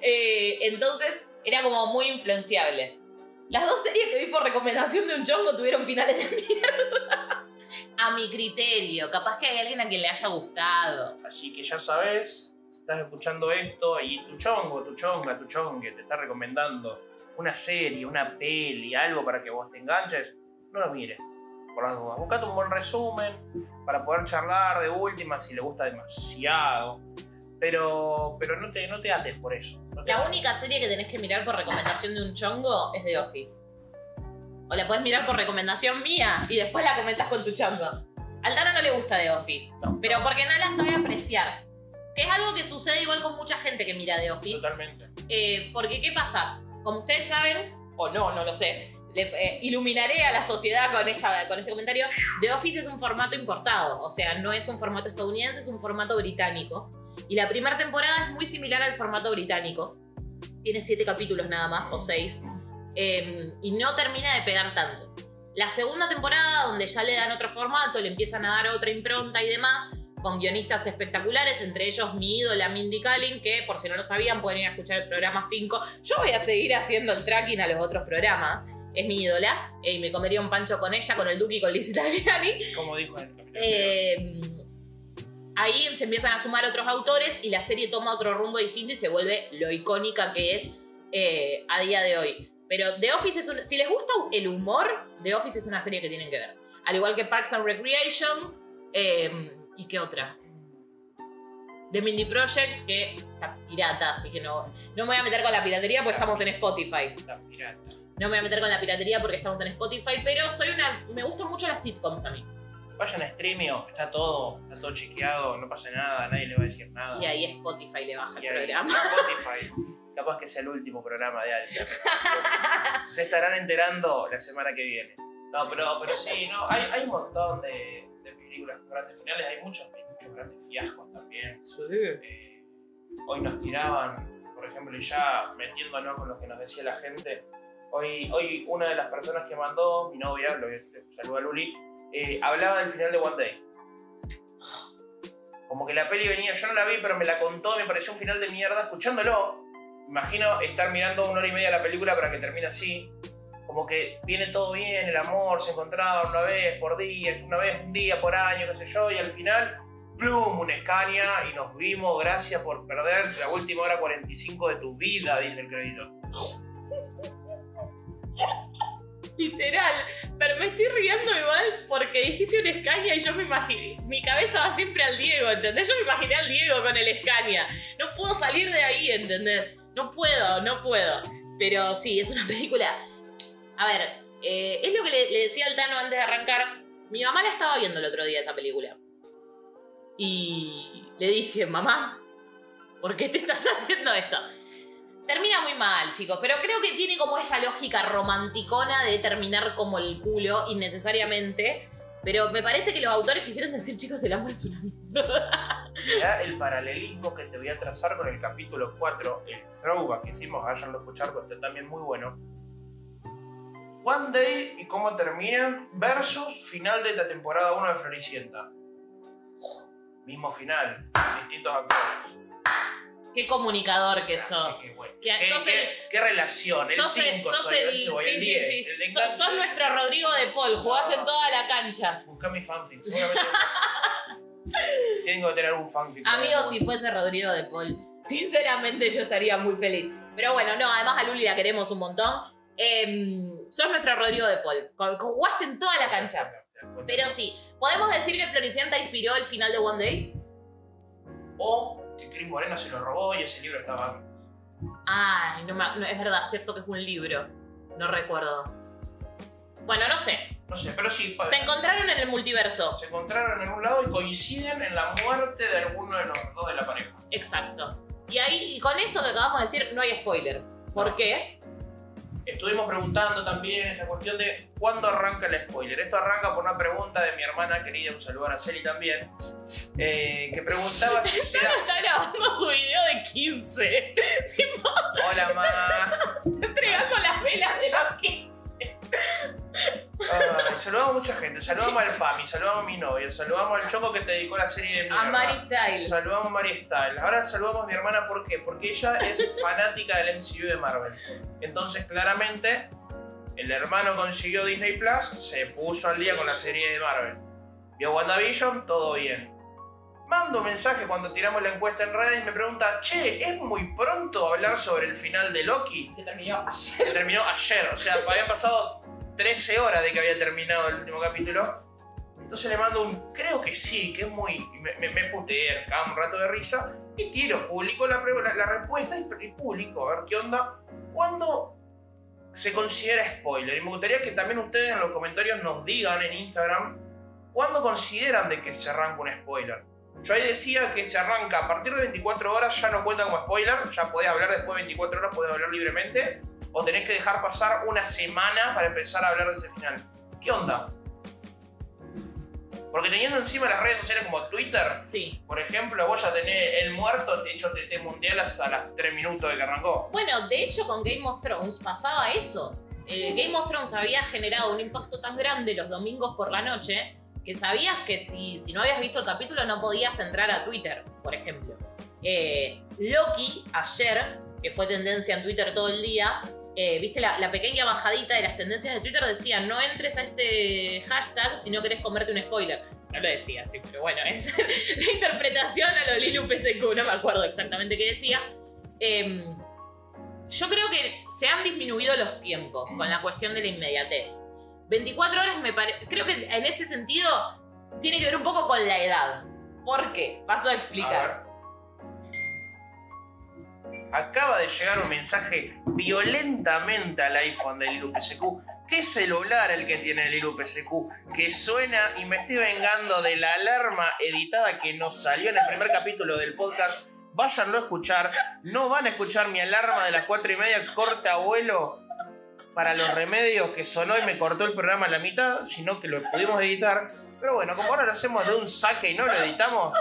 Eh, entonces era como muy influenciable. Las dos series que vi por recomendación de un chongo tuvieron finales de mierda. A mi criterio. Capaz que hay alguien a quien le haya gustado. Así que ya sabes, estás escuchando esto y tu chongo, tu chonga, tu chongue te está recomendando una serie, una peli, algo para que vos te enganches, no lo mires. Por las dudas. Buscate un buen resumen para poder charlar de última si le gusta demasiado. Pero, pero no, te, no te ates por eso. No te La ates. única serie que tenés que mirar por recomendación de un chongo es The Office. O la puedes mirar por recomendación mía y después la comentas con tu chongo. Al Tano no le gusta The Office, No, pero porque no la sabe apreciar. Que es algo que sucede igual con mucha gente que mira The Office. Totalmente. Eh, porque, ¿qué pasa? Como ustedes saben, o no, no lo sé, le, eh, iluminaré a la sociedad con, esta, con este comentario. The Office es un formato importado, o sea, no es un formato estadounidense, es un formato británico. Y la primera temporada es muy similar al formato británico. Tiene siete capítulos nada más, o seis. eh, y no termina de pegar tanto. La segunda temporada, donde ya le dan otro formato, le empiezan a dar otra impronta y demás, con guionistas espectaculares, entre ellos mi ídola Mindy Kaling, que por si no lo sabían pueden ir a escuchar el programa 5. Yo voy a seguir haciendo el tracking a los otros programas. Es mi ídola. eh, Y me comería un pancho con ella, con el Duque y con Liz Italiani. Como dijo. Eh, ahí se empiezan a sumar otros autores y la serie toma otro rumbo distinto y se vuelve lo icónica que es eh, a día de hoy. Pero The Office es un, si les gusta el humor, The Office es una serie que tienen que ver. Al igual que Parks and Recreation eh, y qué otra. The Mindy Project, que está pirata, así que no, no me voy a meter con la piratería porque estamos en Spotify. La pirata. No me voy a meter con la piratería porque estamos en Spotify, pero soy una. Me gustan mucho las sitcoms a mí. Vayan a Streamio, está todo, está todo chequeado, no pasa nada, nadie le va a decir nada. Y ahí Spotify le baja el ahí, programa. Spotify. Capaz que sea el último programa de Alter. Se estarán enterando la semana que viene. No, pero, pero sí, no, hay, hay un montón de, de películas con grandes finales, hay muchos, hay muchos grandes fiascos también. Eh, hoy nos tiraban, por ejemplo, y ya metiéndonos con lo que nos decía la gente, hoy, hoy una de las personas que mandó, mi novia, lo saluda a Luli, eh, hablaba del final de One Day. Como que la peli venía, yo no la vi, pero me la contó, me pareció un final de mierda, escuchándolo. Imagino estar mirando una hora y media la película para que termine así. Como que viene todo bien, el amor, se encontraban una vez por día, una vez un día por año, qué sé yo, y al final plum, una escaña y nos vimos, gracias por perder la última hora 45 de tu vida, dice el crédito. Literal. Pero me estoy riendo igual porque dijiste una Scania y yo me imaginé. Mi cabeza va siempre al Diego, ¿entendés? Yo me imaginé al Diego con el Scania. No puedo salir de ahí, ¿entendés? No puedo, no puedo. Pero sí, es una película. A ver, eh, es lo que le, le decía al Tano antes de arrancar. Mi mamá la estaba viendo el otro día esa película. Y le dije, mamá, ¿por qué te estás haciendo esto? Termina muy mal, chicos, pero creo que tiene como esa lógica romanticona de terminar como el culo innecesariamente. Pero me parece que los autores quisieron decir, chicos, el amor es una mierda. Mirá el paralelismo que te voy a trazar con el capítulo 4, el throwback que hicimos, váyanlo a escuchar porque está también muy bueno. One Day y cómo termina versus final de la temporada 1 de Floricienta. Mismo final, distintos actores. Qué comunicador que sos. Qué, qué bueno. Que Qué- sos qué- el- qué relación, el Sos 5 el, sos soy, el, voy sí, el sí, 10, sí. Sos, nuestro Rodrigo de Paul, jugás en toda la cancha. Busca mi fanfic, seguramente. Tengo que tener un fanfic. Amigo, si fuese Rodrigo de Paul, sinceramente yo estaría muy feliz. Pero bueno, no, además a Luli la queremos un montón. Em, sos nuestro Rodrigo de Paul. Jugaste en toda la cancha. Pero sí, ¿podemos decir que Floricienta inspiró el final de One Day? O que Chris Moreno se lo robó y ese libro estaba antes. Ay, no, no, es verdad, cierto que es un libro. No recuerdo. Bueno, no sé. No sé, pero sí. pa- Se encontraron en el multiverso. se encontraron en un lado y coinciden en la muerte de alguno de los dos de la pareja. Exacto. Y ahí, y con eso que acabamos de decir, no hay spoiler. ¿Por qué? Estuvimos preguntando también esta cuestión de cuándo arranca el spoiler. Esto arranca por una pregunta de mi hermana querida, un saludo a Araceli también, eh, que preguntaba si era... Está grabando su video de 15. Hola, ma. entregando las velas de los 15. Ay, saludamos a mucha gente. Saludamos al Pami, saludamos a mi novia, saludamos al Choco que te dedicó la serie de mi A Mari Styles. Saludamos a Mari Styles. Ahora saludamos a mi hermana, ¿por qué? Porque ella es fanática del MCU de Marvel. Entonces, claramente, el hermano consiguió Disney Plus, se puso al día con la serie de Marvel. Vio WandaVision, todo bien. Mando un mensaje cuando tiramos la encuesta en redes y me pregunta, che, ¿es muy pronto hablar sobre el final de Loki? Que terminó ayer. Que terminó ayer, o sea, habían pasado 13 horas de que había terminado el último capítulo. Entonces le mando un, creo que sí, que es muy... Me, me, me un rato de risa. Y tiro, publico la respuesta y, y publico, a ver qué onda. ¿Cuándo se considera spoiler? Y me gustaría que también ustedes en los comentarios nos digan en Instagram cuándo consideran de que se arranca un spoiler. Yo ahí decía que se arranca a partir de 24 horas, ya no cuenta como spoiler, ya podés hablar después de 24 horas, podés hablar libremente, o tenés que dejar pasar una semana para empezar a hablar de ese final. ¿Qué onda? Porque teniendo encima las redes sociales como Twitter, Sí. por ejemplo, vos ya tenés el muerto, te hecho TT mundial a las 3 minutos de que arrancó. Bueno, de hecho con Game of Thrones pasaba eso. Eh, Game of Thrones había generado un impacto tan grande los domingos por la noche que sabías que si, si no habías visto el capítulo no podías entrar a Twitter, por ejemplo. Eh, Loki, ayer, que fue tendencia en Twitter todo el día, eh, viste la, pequeña bajadita de las tendencias de Twitter decía no entres a este hashtag si no querés comerte un spoiler. No lo decía así, pero bueno, es la interpretación a lo Lilu PSQ, no me acuerdo exactamente qué decía. Em, yo creo que se han disminuido los tiempos con la cuestión de la inmediatez. 24 horas me parece. Creo que en ese sentido tiene que ver un poco con la edad. ¿Por qué? Paso a explicar. Acaba de llegar un mensaje violentamente al iPhone del Lilu PSQ. ¿Qué celular el que tiene el Lilu PSQ? Que suena y me estoy vengando de la alarma editada que nos salió en el primer capítulo del podcast. Váyanlo a escuchar. No van a escuchar mi alarma de las 4 y media, corte abuelo, para los remedios que sonó y me cortó el programa a la mitad, sino que lo pudimos editar. Pero bueno, como ahora lo hacemos de un saque y no lo editamos,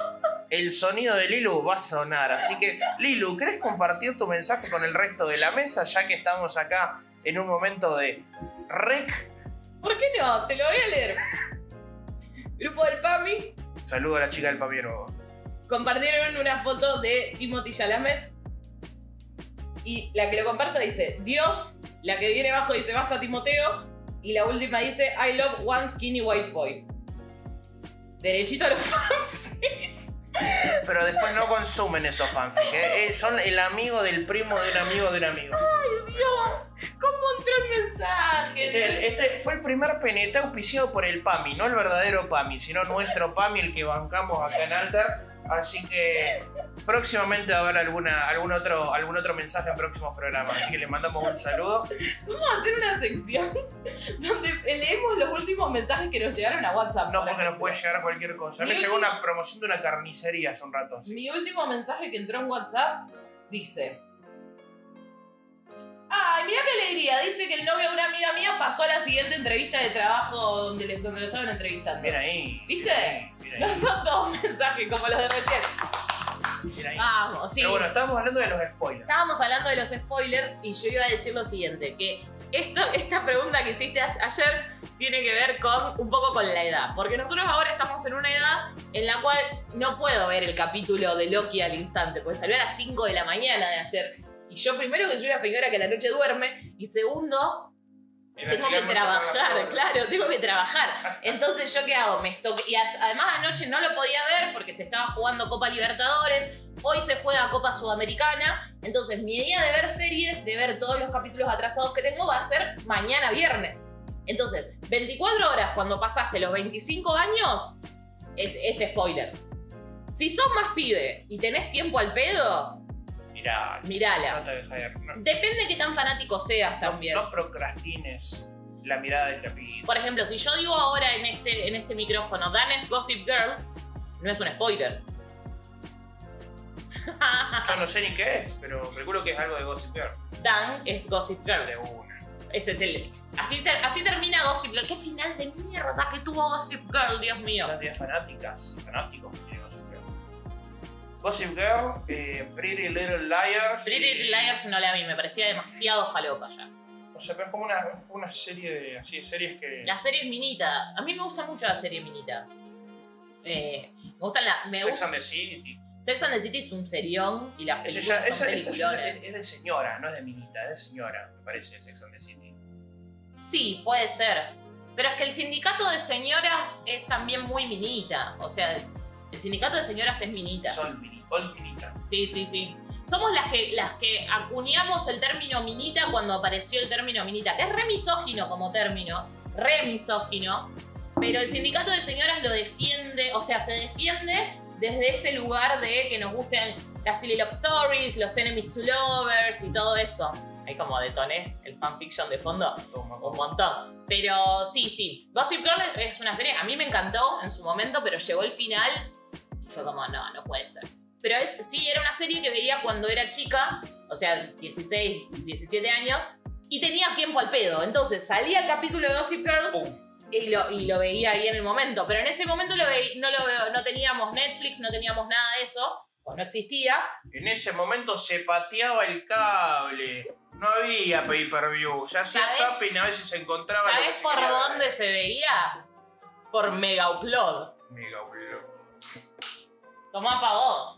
el sonido de Lilu va a sonar. Así que, Lilu, ¿querés compartir tu mensaje con el resto de la mesa? Ya que estamos acá en un momento de rec. ¿Por qué no? Te lo voy a leer. Grupo del PAMI Saludo a la chica del Pamiero. compartieron una foto de Timothy Chalamet. Y la que lo comparto dice Dios. La que viene abajo dice Basta Timoteo. Y la última dice I love one skinny white boy. Derechito a los fanfics. Pero después no consumen esos fanfics. ¿eh? Eh, son el amigo del primo de un amigo de un amigo. Ay, Dios. ¿Cómo entró el mensaje? Este, este fue el primer PNT auspiciado por el PAMI, no el verdadero PAMI, sino nuestro PAMI, el que bancamos acá en Alter. Así que próximamente va a haber alguna, algún, otro, algún otro mensaje en próximos programas. Así que le mandamos un saludo. Vamos a hacer una sección donde leemos los últimos mensajes que nos llegaron a WhatsApp. No, por porque nos puede llegar cualquier cosa. A mí me Mi llegó una promoción de una carnicería hace un rato. así. Mi último mensaje que entró en WhatsApp dice. Ay, mira qué alegría. Dice que el novio de una amiga mía pasó a la siguiente entrevista de trabajo donde, le- donde lo estaban entrevistando. Mira ahí. ¿Viste? mira ahí, mira ahí, No son todos mensajes como los de recién. mira ahí. Vamos, sí. Pero bueno, estábamos hablando de los spoilers. Estábamos hablando de los spoilers y yo iba a decir lo siguiente, que esto, esta pregunta que hiciste ayer tiene que ver con un poco con la edad, porque nosotros ahora estamos en una edad en la cual no puedo ver el capítulo de Loki al instante, porque salió a las 5 de la mañana de ayer. Y yo primero que soy una señora que a la noche duerme, y segundo, En tengo que trabajar, claro, tengo que trabajar. Entonces, ¿yo qué hago? Me estoque- Y además anoche no lo podía ver porque se estaba jugando Copa Libertadores, hoy se juega Copa Sudamericana, entonces mi día de ver series, de ver todos los capítulos atrasados que tengo, va a ser mañana viernes. Entonces, 24 horas cuando pasaste los 25 años, es, es spoiler. Si sos más pibe y tenés tiempo al pedo, Mirala. no te dejes de- no- Depende qué tan fanático seas también. No procrastines la mirada del capítulo. Por ejemplo, si yo digo ahora en este, en este micrófono, Dan es Gossip Girl, no es un spoiler. Yo no sé ni qué es, pero calculo que es algo de Gossip Girl. Dan es Gossip Girl. De una. Ese es el. Así, así termina Gossip Girl. Qué final de mierda que tuvo Gossip Girl, Dios mío. de fanáticas, fanáticos Gossip Girl, eh, Pretty Little Liars. Pretty Little Liars no la vi, me parecía demasiado falopa ya. O sea, pero es como una, es como una serie de así, series que. La serie es Minita. A mí me gusta mucho la serie Minita. Eh, me gustan la. Me Sex gusta- and the City. Sex and the City es un serión y las Esa, películas son esa- esa ya peliculones. es, es de señora, no es de minita, es de señora, me parece, Sex and the City. Sí, puede ser. Pero es que el sindicato de señoras es también muy minita. O sea, El sindicato de señoras es minita. Son mini, minita. Sí, sí, sí. Somos las que, las que acuñamos el término minita cuando apareció el término minita, que es re misógino como término, re misógino, pero el sindicato de señoras lo defiende, o sea, se defiende desde ese lugar de que nos gusten las silly love stories, los enemies to lovers y todo eso. Ahí como detoné el fanfiction de fondo un montón. Pero sí, sí. Gossip Girl es una serie, a mí me encantó en su momento, pero llegó el final fue como, no, no puede ser. Pero es, sí, era una serie que veía cuando era chica, o sea, 16, 17 años, y tenía tiempo al pedo. Entonces salía el capítulo de Gossip Girl Pum. y lo, y lo veía ahí en el momento. Pero en ese momento lo veí- no, lo veo- no teníamos Netflix, no teníamos nada de eso, o no existía. En ese momento se pateaba el cable. No había pay-per-view. Se hacía zapping, a veces se encontraba. ¿Sabes por quería ver. dónde se veía? Por Mega Upload. Mega Upload. Tomá pagó.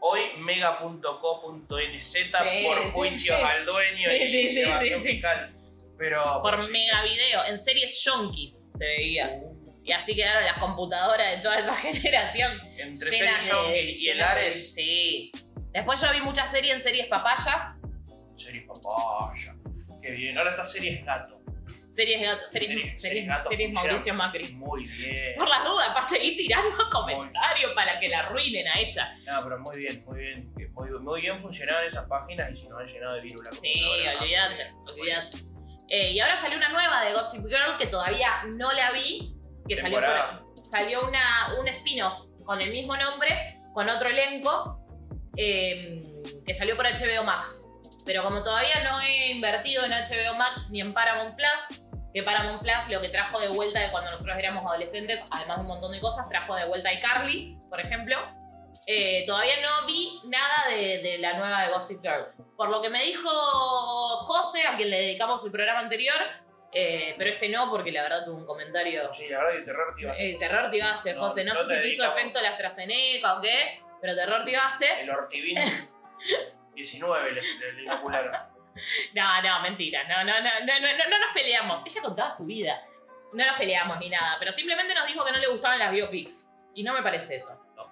Hoy mega.co.nz Sí, por sí, juicios sí. al dueño Sí, y sí, sí, evasión sí, sí. fiscal. Pero Por sí. Mega Video. En series yonkis se veía. Y así quedaron las computadoras de toda esa generación. Entre llenas Serie Young de- y el de- Ares. Sí. Después yo vi muchas series en series papaya. Serie papaya. Qué bien. Ahora esta serie es gato. Series gato. Series, Series- series, gato series Mauricio Macri. Muy bien. Por las dudas, para seguir tirando comentarios para que la arruinen a ella. No, pero muy bien, muy bien. Muy, muy bien funcionaban esas páginas y si nos han llenado de virus la Sí, olvídate, olvídate. Eh, y ahora salió una nueva de Gossip Girl que todavía no la vi. Que salió, por- salió una, un spin-off con el mismo nombre, con otro elenco, eh, que salió por HBO Max. Pero como todavía no he invertido en HBO Max ni en Paramount Plus, que Paramount Plus lo que trajo de vuelta de cuando nosotros éramos adolescentes, además de un montón de cosas, trajo de vuelta a iCarly, por ejemplo. Eh, todavía no vi nada de, de la nueva de Gossip Girl. Por lo que me dijo José, a quien le dedicamos el programa anterior, eh, pero este no, porque la verdad tuvo un comentario. Sí, la verdad que terror, tío. Eh, terror tigaste, No, José. No, no sé si te hizo efecto la AstraZeneca o qué, pero terror tigaste. El Ortivino 19 le, le, le inocularon. No, no, mentira. No, no, no, no, no, no, no nos peleamos. Ella contaba su vida. No nos peleamos ni nada, pero simplemente nos dijo que no le gustaban las biopics. Y no me parece eso. No.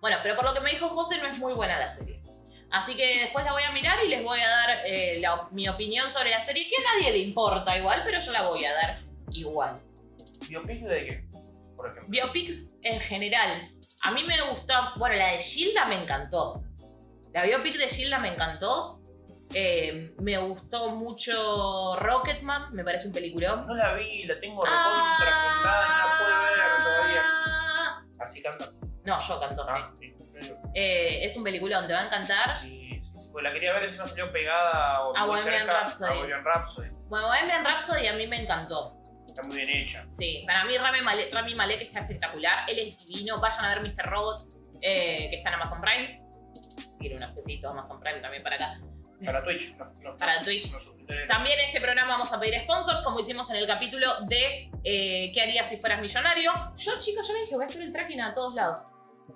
Bueno, pero por lo que me dijo José, no es muy buena la serie. Así que después la voy a mirar y les voy a dar eh, la- mi opinión sobre la serie, que a nadie le importa igual, pero yo la voy a dar igual. ¿Biopic de qué? Por ejemplo. Biopics en general. A mí me gustó, bueno, la de Gilda me encantó. La biopic de Gilda me encantó. Eh, me gustó mucho Rocketman, me parece un peliculón. No la vi, la tengo recontra agendada y no la pude ver todavía. Ah. Así canta. No, yo canto, sí. Ah, sí. Eh, es un peliculón, te va a encantar. Sí, sí, sí. Pues la quería ver, encima salió pegada o A muy Bohemian Rhapsody. a Bohemian Rhapsody. Bueno, Bohemian Rhapsody a mí me encantó. Está muy bien hecha. Sí, para mí Rami Malek, Rami Malek está espectacular. Él es divino. Vayan a ver Mr. Robot, eh, que está en Amazon Prime. Tiene unos pesitos Amazon Prime también para acá. Para Twitch, no, no, Para no, Twitch. También en este programa vamos a pedir sponsors, como hicimos en el capítulo de eh, ¿Qué harías si fueras millonario? Yo, chicos, yo le dije, voy a hacer el tracking a todos lados.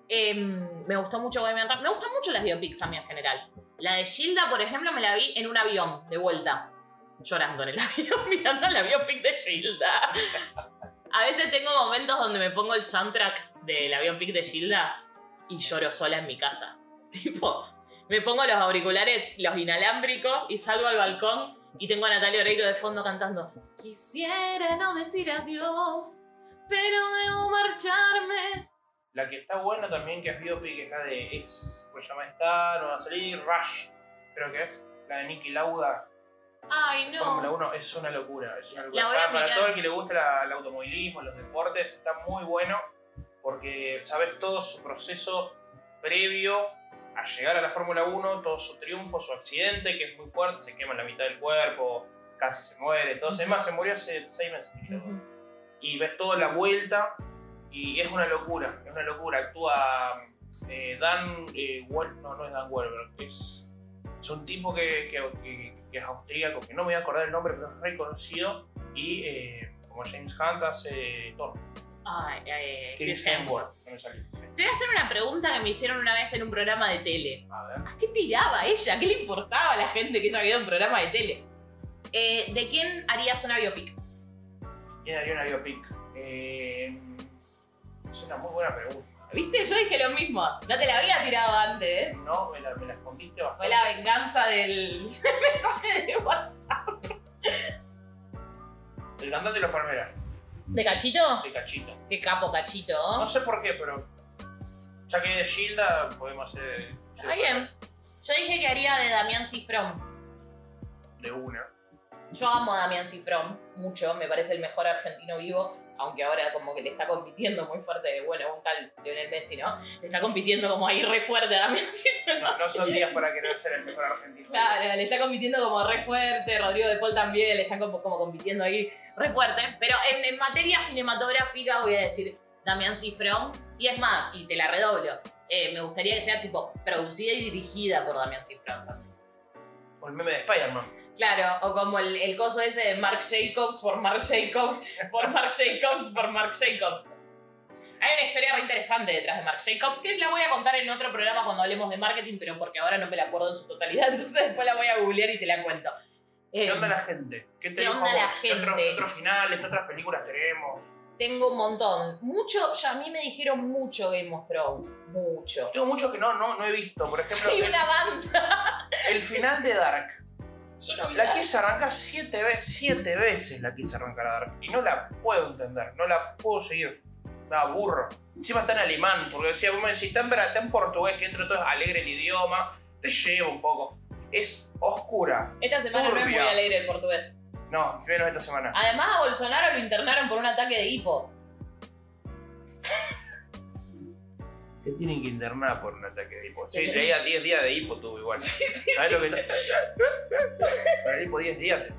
Em, me gustó mucho Bohemian Rhapsody. Me gustan mucho las biopics a mí en general. La de Gilda, por ejemplo, me la vi en un avión, de vuelta. Llorando en el avión, mirando la biopic de Gilda. A veces tengo momentos donde me pongo el soundtrack de la biopic de Gilda y lloro sola en mi casa. Tipo, me pongo los auriculares, los inalámbricos y salgo al balcón y tengo a Natalia Oreiro de fondo cantando Quisiera no decir adiós, pero debo marcharme. La que está buena también, que es biopic, es la de. Es, ¿Cómo se llama esta? No va a salir. Rush, creo que es. La de Nicky Lauda. Ay, Fórmula no. 1 es una locura. Es una locura. Está- para todo el que le gusta la- el automovilismo, los deportes, está muy bueno porque sabes todo su proceso previo a llegar a la Fórmula 1, todo su triunfo, su accidente, que es muy fuerte, se quema en la mitad del cuerpo, casi se muere, todo. Ujú. Es más, se murió hace seis meses. creo. Y ves toda la vuelta y es una locura, es una locura. Actúa eh, Dan, eh, no, no es Dan Welber, es, es un tipo que, que- que- que es austríaco, que no me voy a acordar el nombre, pero es reconocido y eh, como James Hunt hace Thor. Chris Chris Hemsworth, no me salió. Te voy a hacer una pregunta que me hicieron una vez en un programa de tele. A ver. ¿A qué tiraba ella? ¿Qué le importaba a la gente que ella había un programa de tele? Eh, ¿De quién harías una biopic? ¿Quién haría una biopic? Eh, Es una muy buena pregunta. ¿Viste? Yo dije lo mismo. No te la había tirado antes. No, me la, me la escondiste Fue bastante. la venganza del mensaje de WhatsApp. El cantante de los Palmeras, ¿De Cachito? de Cachito. Qué capo Cachito. No sé por qué, pero. Ya que es Gilda, podemos hacer. Está bien. Yo dije que haría de Damián Cifrón. De una. Yo amo a Damián Cifrón mucho, me parece el mejor argentino vivo, aunque ahora como que le está compitiendo muy fuerte, bueno, un tal Lionel Messi, ¿no? Le está compitiendo como ahí re fuerte a Damián Cifrón. No, no son días para querer ser el mejor argentino. Claro, le está compitiendo como re fuerte, Rodrigo de Paul también, le están como, como compitiendo ahí re fuerte. Pero en, en materia cinematográfica voy a decir Damián Cifrón, y es más, y te la redoblo, eh, me gustaría que sea tipo producida y dirigida por Damián Cifrón también. O el meme de Spider-Man. Claro, o como el, el coso ese de Mark Jacobs por Mark Jacobs, por Mark Jacobs, por Mark Jacobs. Hay una historia re interesante detrás de Mark Jacobs que la voy a contar en otro programa cuando hablemos de marketing, pero porque ahora no me la acuerdo en su totalidad, entonces después la voy a googlear y te la cuento. ¿Qué Eh, onda la gente? ¿Qué, te ¿Qué onda la vos? ¿Qué otros- gente? otros finales? ¿Qué otras películas tenemos? Tengo un montón. Mucho, ya a mí me dijeron mucho Game of Thrones. Mucho. Tengo muchos que no, no, no he visto. Por ejemplo, el, una banda. el final de Dark. No La quise arrancar siete veces, siete veces la quise arrancar a Dark. Y no la puedo entender, no la puedo seguir. Me aburro. Encima está en alemán, porque decía, vos me decís, está en, portugués, que entre todo es alegre el idioma. Te llevo un poco. Es oscura. Esta semana no es muy Turbia. alegre el portugués. No, menos esta semana. Además, a Bolsonaro lo internaron por un ataque de hipo. Te tienen que internar por un ataque de hipo. Sí, Sí. leía 10 días de hipo tuvo igual. ¿Sabes lo que Para el hipo 10 días.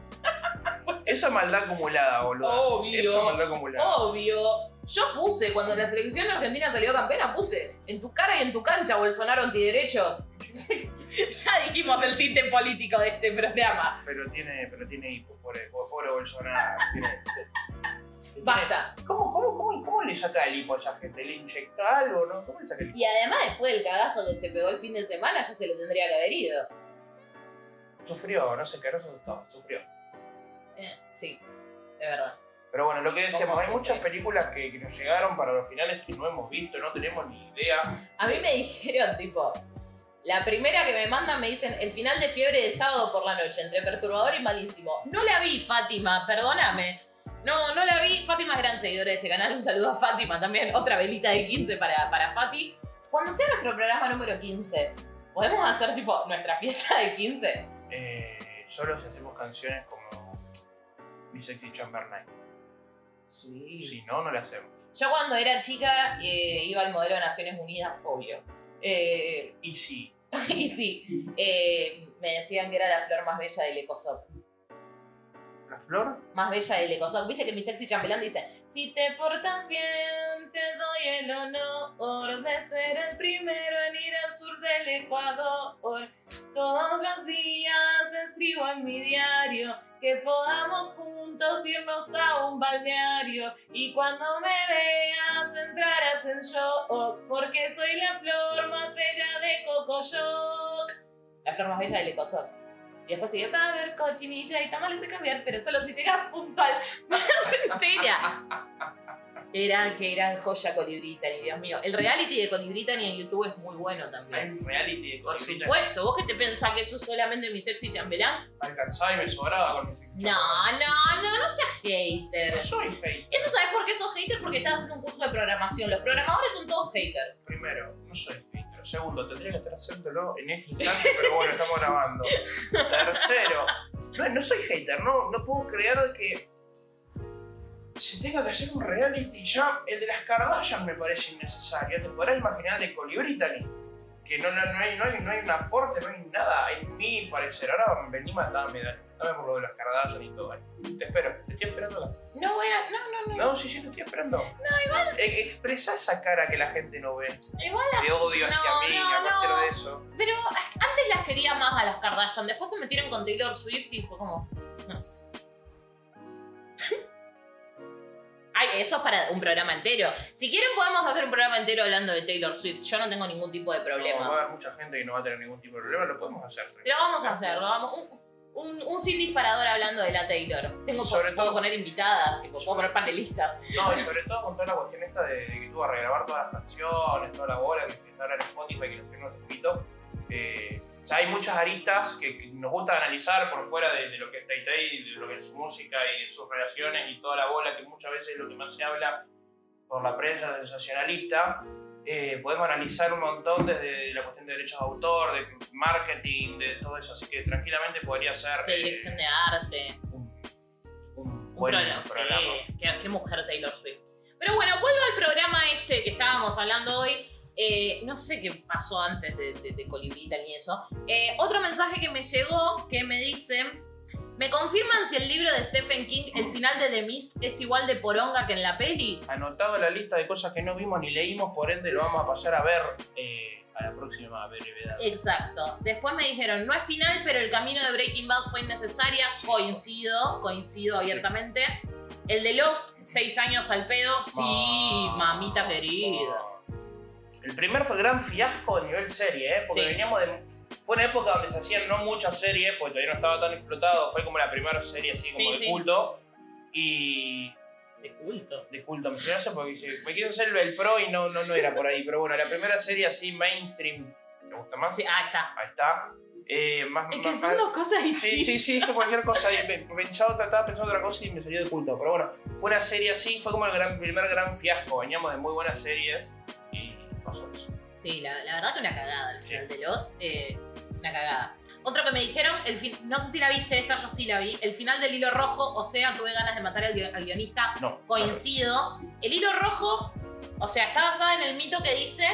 Esa maldad acumulada, boludo. Obvio. Esa maldad acumulada. Obvio. Yo puse, cuando la selección argentina salió campeona, puse en tu cara y en tu cancha Bolsonaro antiderechos. ya dijimos el tinte político de este programa. Pero tiene, pero tiene hipo, pobre, pobre Bolsonaro. Tiene- Basta. ¿Cómo, cómo, cómo, ¿Cómo le saca el hipo a esa gente? ¿Le inyecta algo, no? ¿Cómo le saca el hipo? Y además, después del cagazo que se pegó el fin de semana, ya se lo tendría que haber ido. Sufrió, no sé qué no asustó, sufrió. Eh, sí, de verdad. Pero bueno, lo que decíamos, ¿Cómo hay muchas películas que, que nos llegaron para los finales que no hemos visto, no tenemos ni idea. A mí me dijeron, tipo, la primera que me mandan me dicen, el final de Fiebre de sábado por la noche, entre perturbador y malísimo. No la vi, Fátima, perdóname. No, no la vi. Fátima es gran seguidora de este canal. Un saludo a Fátima también. Otra velita de 15 para, para Fati. Cuando sea nuestro programa número 15, ¿podemos hacer, tipo, nuestra fiesta de 15? Eh, solo si hacemos canciones como Mi Sexy Chamberlain. Sí. Si no, no la hacemos. Yo cuando era chica eh, iba al modelo de Naciones Unidas, obvio. Eh, Y sí, y sí, eh, me decían que era la flor más bella del Ecosoc. Flor, más bella del Ecosoc. Viste que mi sexy chambelán dice: Si te portas bien, te doy el honor de ser el primero en ir al sur del Ecuador. Todos los días escribo en mi diario que podamos juntos irnos a un balneario y cuando me veas entrarás en shock porque soy la flor más bella de Cocoyoc. La flor más bella del Ecosoc. Y después sigue, va a haber cochinilla y tamales de cambiar, pero solo si llegas puntual. entera. Era que eran joya Colibritani, Dios mío. El reality de Colibritani en YouTube es muy bueno hay también. un reality de Por supuesto, ¿vos qué te pensás que eso es solamente mi sexy chambelán? alcanzaba y me sobraba con Mi Sexy No, no, no, no seas hater. No soy hate. Eso sabes por qué sos hater porque estás haciendo un curso de programación. Los programadores son todos haters. Primero, no soy hater. Segundo, tendría que estar haciéndolo en este instante, pero bueno, estamos grabando. Tercero, no, no soy hater, no, no puedo creer que se tenga que hacer un reality ya. El de las Kardashian me parece innecesario. Te podrás imaginar el de Colibritani. Que no, no, no, hay, no, hay, no hay un aporte, no hay nada, en mi parecer. Ahora vení, matame. Dame por lo de las Kardashian y todo. Te espero, te estoy esperando. No voy a. no, no. No, sí, sí, te estoy esperando. No, igual. expresa esa cara que la gente no ve. Igual De odio hacia No, mí, no, aparte no. de eso. Pero antes las quería más a las Kardashian. Después se metieron con Taylor Swift y fue como. no. Ay, eso es para un programa entero. Si quieren podemos hacer un programa entero hablando de Taylor Swift. Yo no tengo ningún tipo de No, problema. va a haber mucha gente que no va a tener ningún tipo de problema, lo podemos hacer. Lo vamos a hacer, lo vamos. Un, un, sin disparador hablando de la Taylor. Tengo, Sobre puedo todo- poner invitadas, tipo, puedo poner panelistas. No, y sobre todo con toda la cuestión esta de, de que tuvo que regrabar todas las canciones, toda la bola, que está en Spotify, que lo subimos hace poquito. Eh, o sea, hay muchas aristas que, que nos gusta analizar por fuera de, de lo que es Tay Tay, de lo que es su música y sus relaciones y toda la bola, que muchas veces es lo que más se habla por la prensa sensacionalista. Eh, podemos analizar un montón desde la cuestión de derechos de autor, de marketing, de todo eso, así que tranquilamente podría ser De eh, dirección de arte. un, un Un buen programa. programa. Sí, qué, qué mujer Taylor Swift. Pero bueno, vuelvo al programa este que estábamos hablando hoy. Eh, no sé qué pasó antes de, de, de Colibrita ni eso. Eh, otro mensaje que me llegó que me dice: ¿Me confirman si el libro de Stephen King, el final de The Mist, es igual de poronga que en la peli? anotado la lista de cosas que no vimos ni leímos, por ende lo vamos a pasar a ver eh, a la próxima brevedad. Exacto. Después me dijeron: No es final, pero el camino de Breaking Bad fue innecesaria. Sí. Coincido, coincido abiertamente. El de Lost, seis años al pedo. Sí, mamita querida. El primer fue gran fiasco a nivel serie, ¿eh? porque Sí. veníamos de. Fue una época donde se hacían no muchas series, porque todavía no estaba tan explotado. Fue como la primera serie así como Sí, de sí. culto. Y. De culto. De culto, me eso porque me quise hacer el pro y no, no, no era por ahí. Pero bueno, la primera serie así mainstream. ¿Me gusta más? Sí, ah, está. Ahí está. Eh, más, Es que más- son dos cosas Sí, distintas. sí, sí, es que cualquier cosa. Pensaba, estaba pensando otra cosa y me salió de culto. Pero bueno, fue una serie así, fue como el gran, primer gran fiasco. Veníamos de muy buenas series y pasó eso. Sí, la, la verdad que una cagada Sí. final de Lost. eh, una cagada. Otro que me dijeron, el fin- no sé si la viste, esta yo sí la vi. El final del hilo rojo, o sea, tuve ganas de matar al, guio- al guionista. No. Coincido. El hilo rojo, o sea, está basada en el mito que dice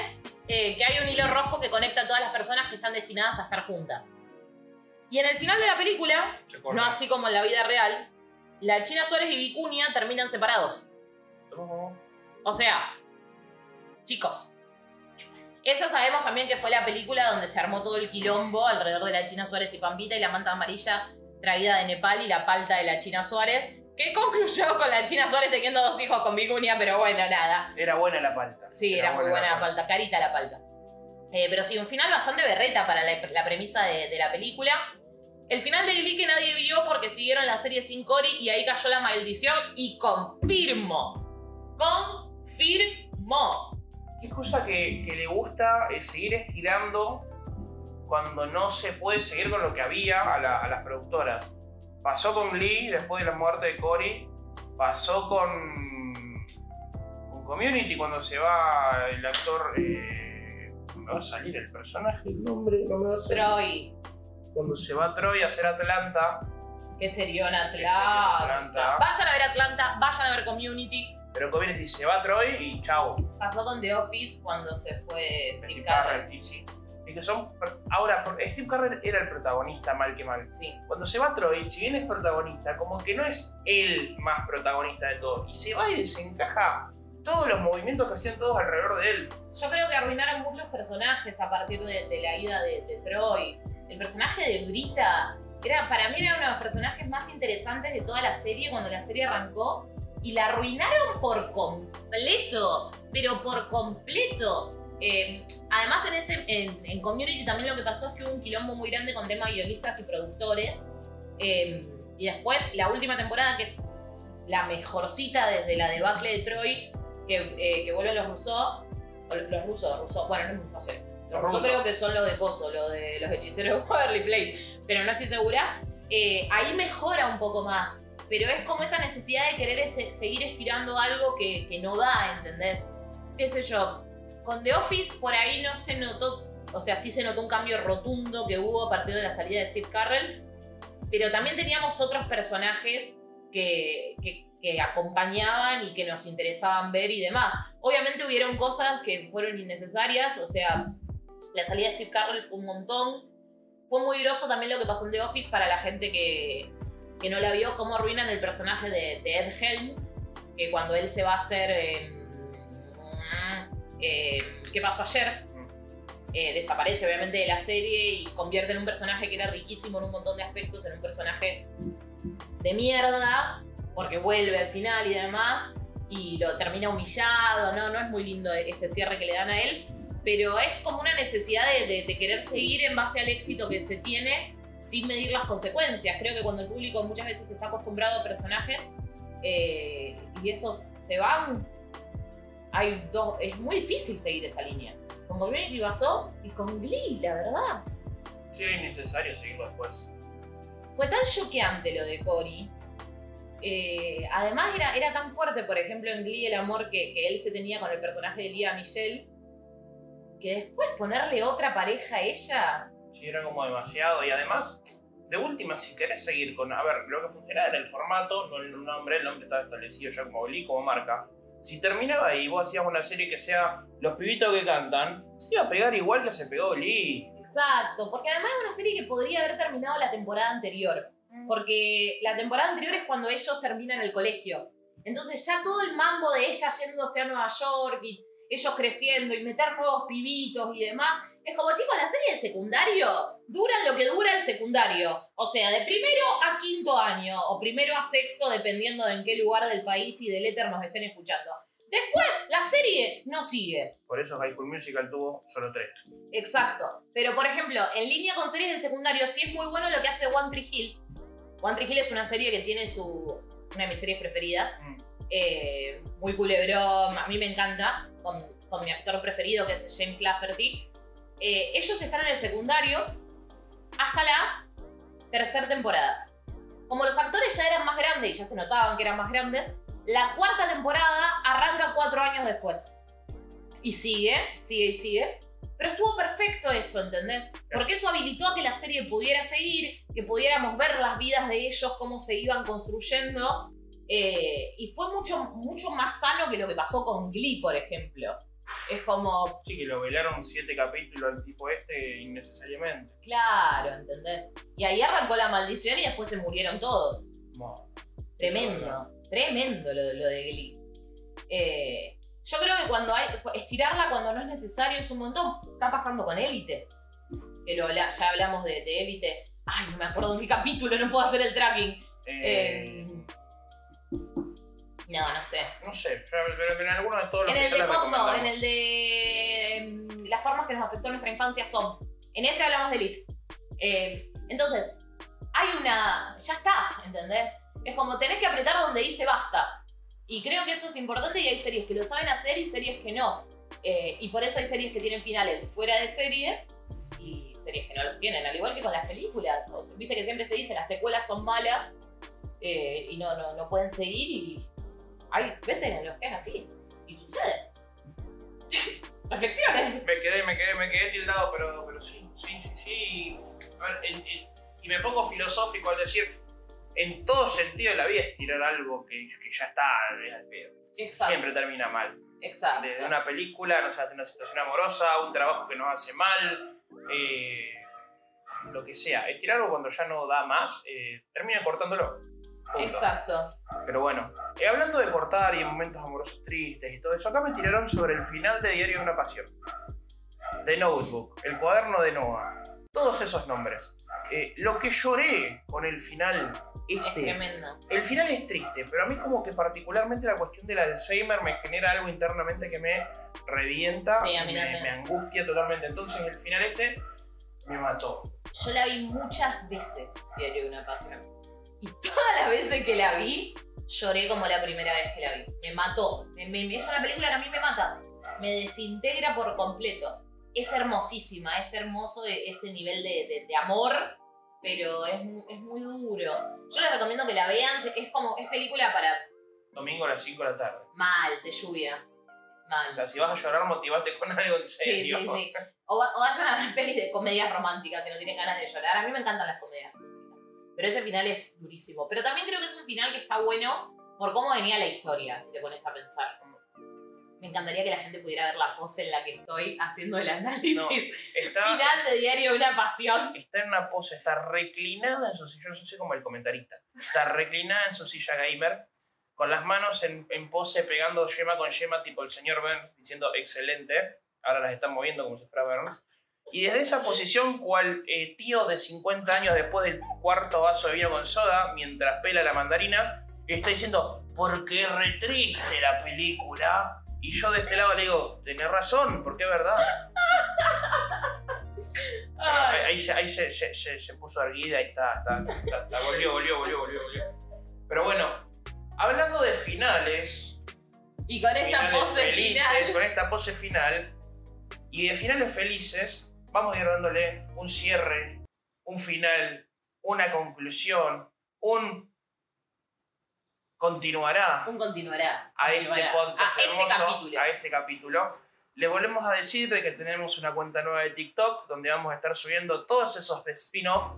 eh, que hay un hilo rojo que conecta a todas las personas que están destinadas a estar juntas. Y en el final de la película, no así como en la vida real, la China Suárez y Vicuña terminan separados. No. O sea, chicos. Esa sabemos también que fue la película donde se armó todo el quilombo alrededor de la China Suárez y Pampita y la manta amarilla traída de Nepal y la palta de la China Suárez, que concluyó con la China Suárez teniendo dos hijos con Vicuña, pero bueno, nada. Era buena la palta. Sí, era, muy buena la palta. palta, carita la palta. Eh, pero sí, un final bastante berreta para la, la premisa de, de la película. El final de Glee que nadie vio porque siguieron la serie sin Cory y ahí cayó la maldición y confirmo. Confirmo. Qué cosa que, que le gusta es seguir estirando cuando no se puede seguir con lo que había a, la- a las productoras. Pasó con Lee después de la muerte de Cory. Pasó con, con Community cuando se va el actor. eh, no me va a salir el personaje, el nombre, no me va a salir. Troy, Cuando se va Troy a hacer Atlanta. que sería en. Atlanta. Vayan a ver Atlanta, vayan a ver Community. Pero Community se va Troy y chao. Pasó con The Office cuando se fue Steve Steve y sí. Y que son. Ahora, Steve Carell era el protagonista, mal que mal. Sí. Cuando se va Troy, si bien es protagonista, como que no es el más protagonista de todo. Y se va y desencaja todos los movimientos que hacían todos alrededor de él. Yo creo que arruinaron muchos personajes a partir de, de la ida de, de Troy. El personaje de Brita era, para mí era uno de los personajes más interesantes de toda la serie cuando la serie arrancó. Y la arruinaron por completo. Pero por completo. Eh, además, en, ese, en, en Community también lo que pasó es que hubo un quilombo muy grande con temas guionistas y productores. Eh, y después, la última temporada, que es la mejorcita desde la debacle de Troy, que, eh, que vuelven los rusos. Los rusos, rusos, bueno, no, no sé. Los Los rusos rusos. creo que son los de Coso, los de los hechiceros de Waverly Place, pero no estoy segura. Eh, ahí mejora un poco más, pero es como esa necesidad de querer ese- seguir estirando algo que, que no da, ¿entendés? Qué sé yo, con The Office por ahí no se notó, o sea, sí se notó un cambio rotundo que hubo a partir de la salida de Steve Carrell, pero también teníamos otros personajes que, que- que acompañaban y que nos interesaban ver y demás. Obviamente hubieron cosas que fueron innecesarias, o sea, la salida de Steve Carrell fue un montón. Fue muy groso también lo que pasó en The Office para la gente que, que no la vio, cómo arruinan el personaje de, de Ed Helms, que cuando él se va a hacer... eh, eh, ¿Qué pasó ayer? Eh, desaparece obviamente de la serie y convierte en un personaje que era riquísimo en un montón de aspectos, en un personaje de mierda, porque vuelve al final y demás, y lo termina humillado, no, no es muy lindo ese cierre que le dan a él, pero es como una necesidad de, de- de querer seguir en base al éxito que se tiene, sin medir las consecuencias. Creo que cuando el público muchas veces está acostumbrado a personajes eh, y esos se van, hay dos, es muy difícil seguir esa línea. Con Community pasó y con Glee, la verdad. Sí, era innecesario seguirlo después. Fue tan choqueante lo de Cory. Eh, además era, era tan fuerte, por ejemplo, en Glee el amor que, que él se tenía con el personaje de Lía Michelle, que después ponerle otra pareja a ella, Sí, era como demasiado. Y además, de última, si querés seguir con. A ver, lo que funcionaba era el formato, no el nombre, el nombre estaba establecido ya como Glee, como marca. Si terminaba ahí y vos hacías una serie que sea los pibitos que cantan, se iba a pegar igual que se pegó Glee. Exacto, porque además es una serie que podría haber terminado la temporada anterior. Porque la temporada anterior es cuando ellos terminan el colegio. Entonces ya todo el mambo de ella yéndose a Nueva York y ellos creciendo y meter nuevos pibitos y demás. Es como, chicos, la serie de secundario dura lo que dura el secundario. O sea, de primero a quinto año o primero a sexto, dependiendo de en qué lugar del país y del éter nos estén escuchando. Después, la serie no sigue. Por eso High School Musical tuvo solo tres. Exacto. Pero, por ejemplo, en línea con series del secundario, sí es muy bueno lo que hace One Tree Hill. One Tree Hill es una serie que tiene su. una de mis series preferidas. Mm. Eh, muy culebrón, a mí me encanta. Con, con mi actor preferido, que es James Lafferty. Eh, ellos están en el secundario hasta la tercera temporada. Como los actores ya eran más grandes y ya se notaban que eran más grandes, la cuarta temporada arranca cuatro años después. Y sigue, sigue y sigue. Pero estuvo perfecto eso, ¿entendés? Porque eso habilitó a que la serie pudiera seguir, que pudiéramos ver las vidas de ellos, cómo se iban construyendo. eh, y fue mucho, mucho más sano que lo que pasó con Glee, por ejemplo. Es como, Sí, que lo velaron siete capítulos al tipo este innecesariamente. claro, ¿entendés? Y ahí arrancó la maldición y después se murieron todos. Tremendo, tremendo lo, lo de Glee. Eh, yo creo que cuando hay. Estirarla cuando no es necesario es un montón. Está pasando con Élite. Pero la- ya hablamos de de Élite. Ay, no me acuerdo de mi capítulo, no puedo hacer el tracking. eh, Eh, no, no sé. no sé, pero, en alguno de todos los En que el de Coso, en el de. mm, Las formas que nos afectó nuestra infancia son. En ese hablamos de Elite. Eh, entonces, hay una. Ya está, ¿entendés? Es como tenés que apretar donde dice basta. Y creo que eso es importante y hay series que lo saben hacer y series que no. Eh, y por eso hay series que tienen finales fuera de serie y series que no los tienen, al igual que con las películas. O sea, Viste que siempre se dice las secuelas son malas eh, y no, no, no pueden seguir y hay veces en los que es así y sucede. Reflexiones. Me quedé, me quedé, me quedé tildado, pero, pero sí, sí, sí, sí. A ver, en- en- y me pongo filosófico al decir, en todo sentido de la vida estirar algo que, que ya está, es al pedo. Exacto. siempre termina mal. Exacto. Desde una película, no sé, una situación amorosa, un trabajo que nos hace mal, eh, lo que sea. Estirarlo cuando ya no da más, eh, termina cortándolo. Exacto. Pero bueno, eh, hablando de cortar y en momentos amorosos tristes y todo eso, acá me tiraron sobre el final de Diario de una Pasión. The Notebook, el cuaderno de Noah. Todos esos nombres. Eh, lo que lloré con el final Es este. tremendo. El final es triste, pero a mí como que particularmente la cuestión del Alzheimer me genera algo internamente que me revienta, Sí, a mí me, también. me angustia totalmente. Entonces el final este me mató. Yo la vi muchas veces, Diario de una Pasión. Y todas las veces que la vi, lloré como la primera vez que la vi. Me mató. Me- me- es una película que a mí me mata. Me desintegra por completo. Es hermosísima, es hermoso e- ese nivel de, de- de amor, pero es, es muy duro. Yo les recomiendo que la vean, es como, es película para Domingo a las 5 de la tarde. mal, de lluvia. Mal. O sea, si vas a llorar, motivate con algo en Sí, serio. sí, sí. O, va- o vayan a ver pelis de comedias románticas si no tienen ganas de llorar. A mí me encantan las comedias. Pero ese final es durísimo. Pero también creo que es un final que está bueno por cómo venía la historia, si te pones a pensar. Me encantaría que la gente pudiera ver la pose en la que estoy haciendo el análisis. No, Está, Final de Diario de una Pasión. está en una pose, está reclinada en su silla, yo no sé como el comentarista. Está reclinada en su silla gamer, con las manos en, en pose, pegando yema con yema, tipo el señor Burns, diciendo excelente. Ahora las están moviendo como si fuera Burns. Y desde esa posición, cual eh, tío de 50 años después del cuarto vaso de vino con soda, mientras pela la mandarina, está diciendo, porque es re triste la película. Y yo de este lado le digo, tenés razón, porque es verdad. Ahí, se, ahí se, se, se- se puso erguida, ahí está, está, está, está, volvió, volvió, volvió, volvió, volvió. Pero bueno, hablando de finales, Y con esta pose felices, final. con esta pose final, y de finales felices, vamos a ir dándole un cierre, un final, una conclusión, un continuará Un continuará. a este podcast A este hermoso, capítulo. a este capítulo. Les volvemos a decir de que tenemos una cuenta nueva de TikTok donde vamos a estar subiendo todos esos spin-off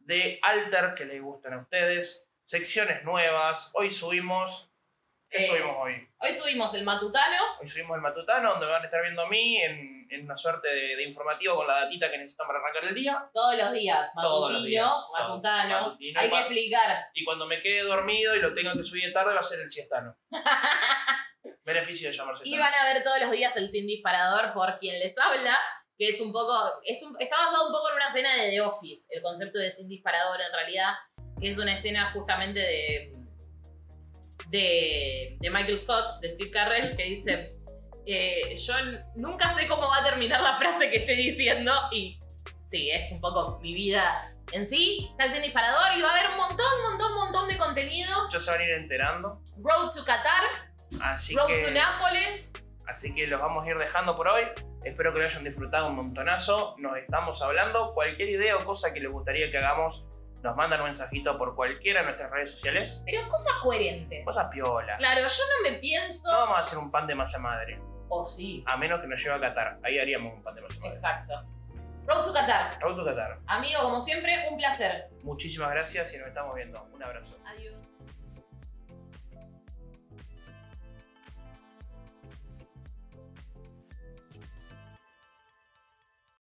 de Alter que les gustan a ustedes, secciones nuevas. Hoy subimos. ¿Qué Eh, subimos hoy? Hoy subimos el matutano. Hoy subimos el matutano donde van a estar viendo a mí en, en una suerte de, de informativo con la datita que necesitan para arrancar el día. Todos los días, Todos los matutino, días, matutano. todo. Matutino, Hay que explicar. Y cuando me quede dormido y lo tenga que subir de tarde va a ser el siestano. Beneficio de llamarse Y van a ver todos los días el sin disparador por quien les habla, que es un poco, es un- está basado un poco en una escena de The Office, el concepto de sin disparador en realidad, que es una escena justamente de, de, de Michael Scott, de Steve Carrell, que dice, eh, yo nunca sé cómo va a terminar la frase que estoy diciendo y sí, es un poco mi vida en sí, está el disparador y va a haber un montón, montón, montón de contenido. Ya se van a ir enterando. Road to Qatar, Así Road que... to Nápoles. Así que los vamos a ir dejando por hoy. Espero que lo hayan disfrutado un montonazo. Nos estamos hablando. Cualquier idea o cosa que les gustaría que hagamos, nos mandan un mensajito por cualquiera de nuestras redes sociales. Pero cosa coherente. Cosas piola. Claro, yo no me pienso. No vamos a hacer un pan de masa madre. O sí. A menos que nos lleve a Qatar. Ahí haríamos un pan de masa madre. Exacto. Road to Qatar. Auto Qatar. Amigo, como siempre, un placer. Muchísimas gracias y nos estamos viendo. Un abrazo. Adiós.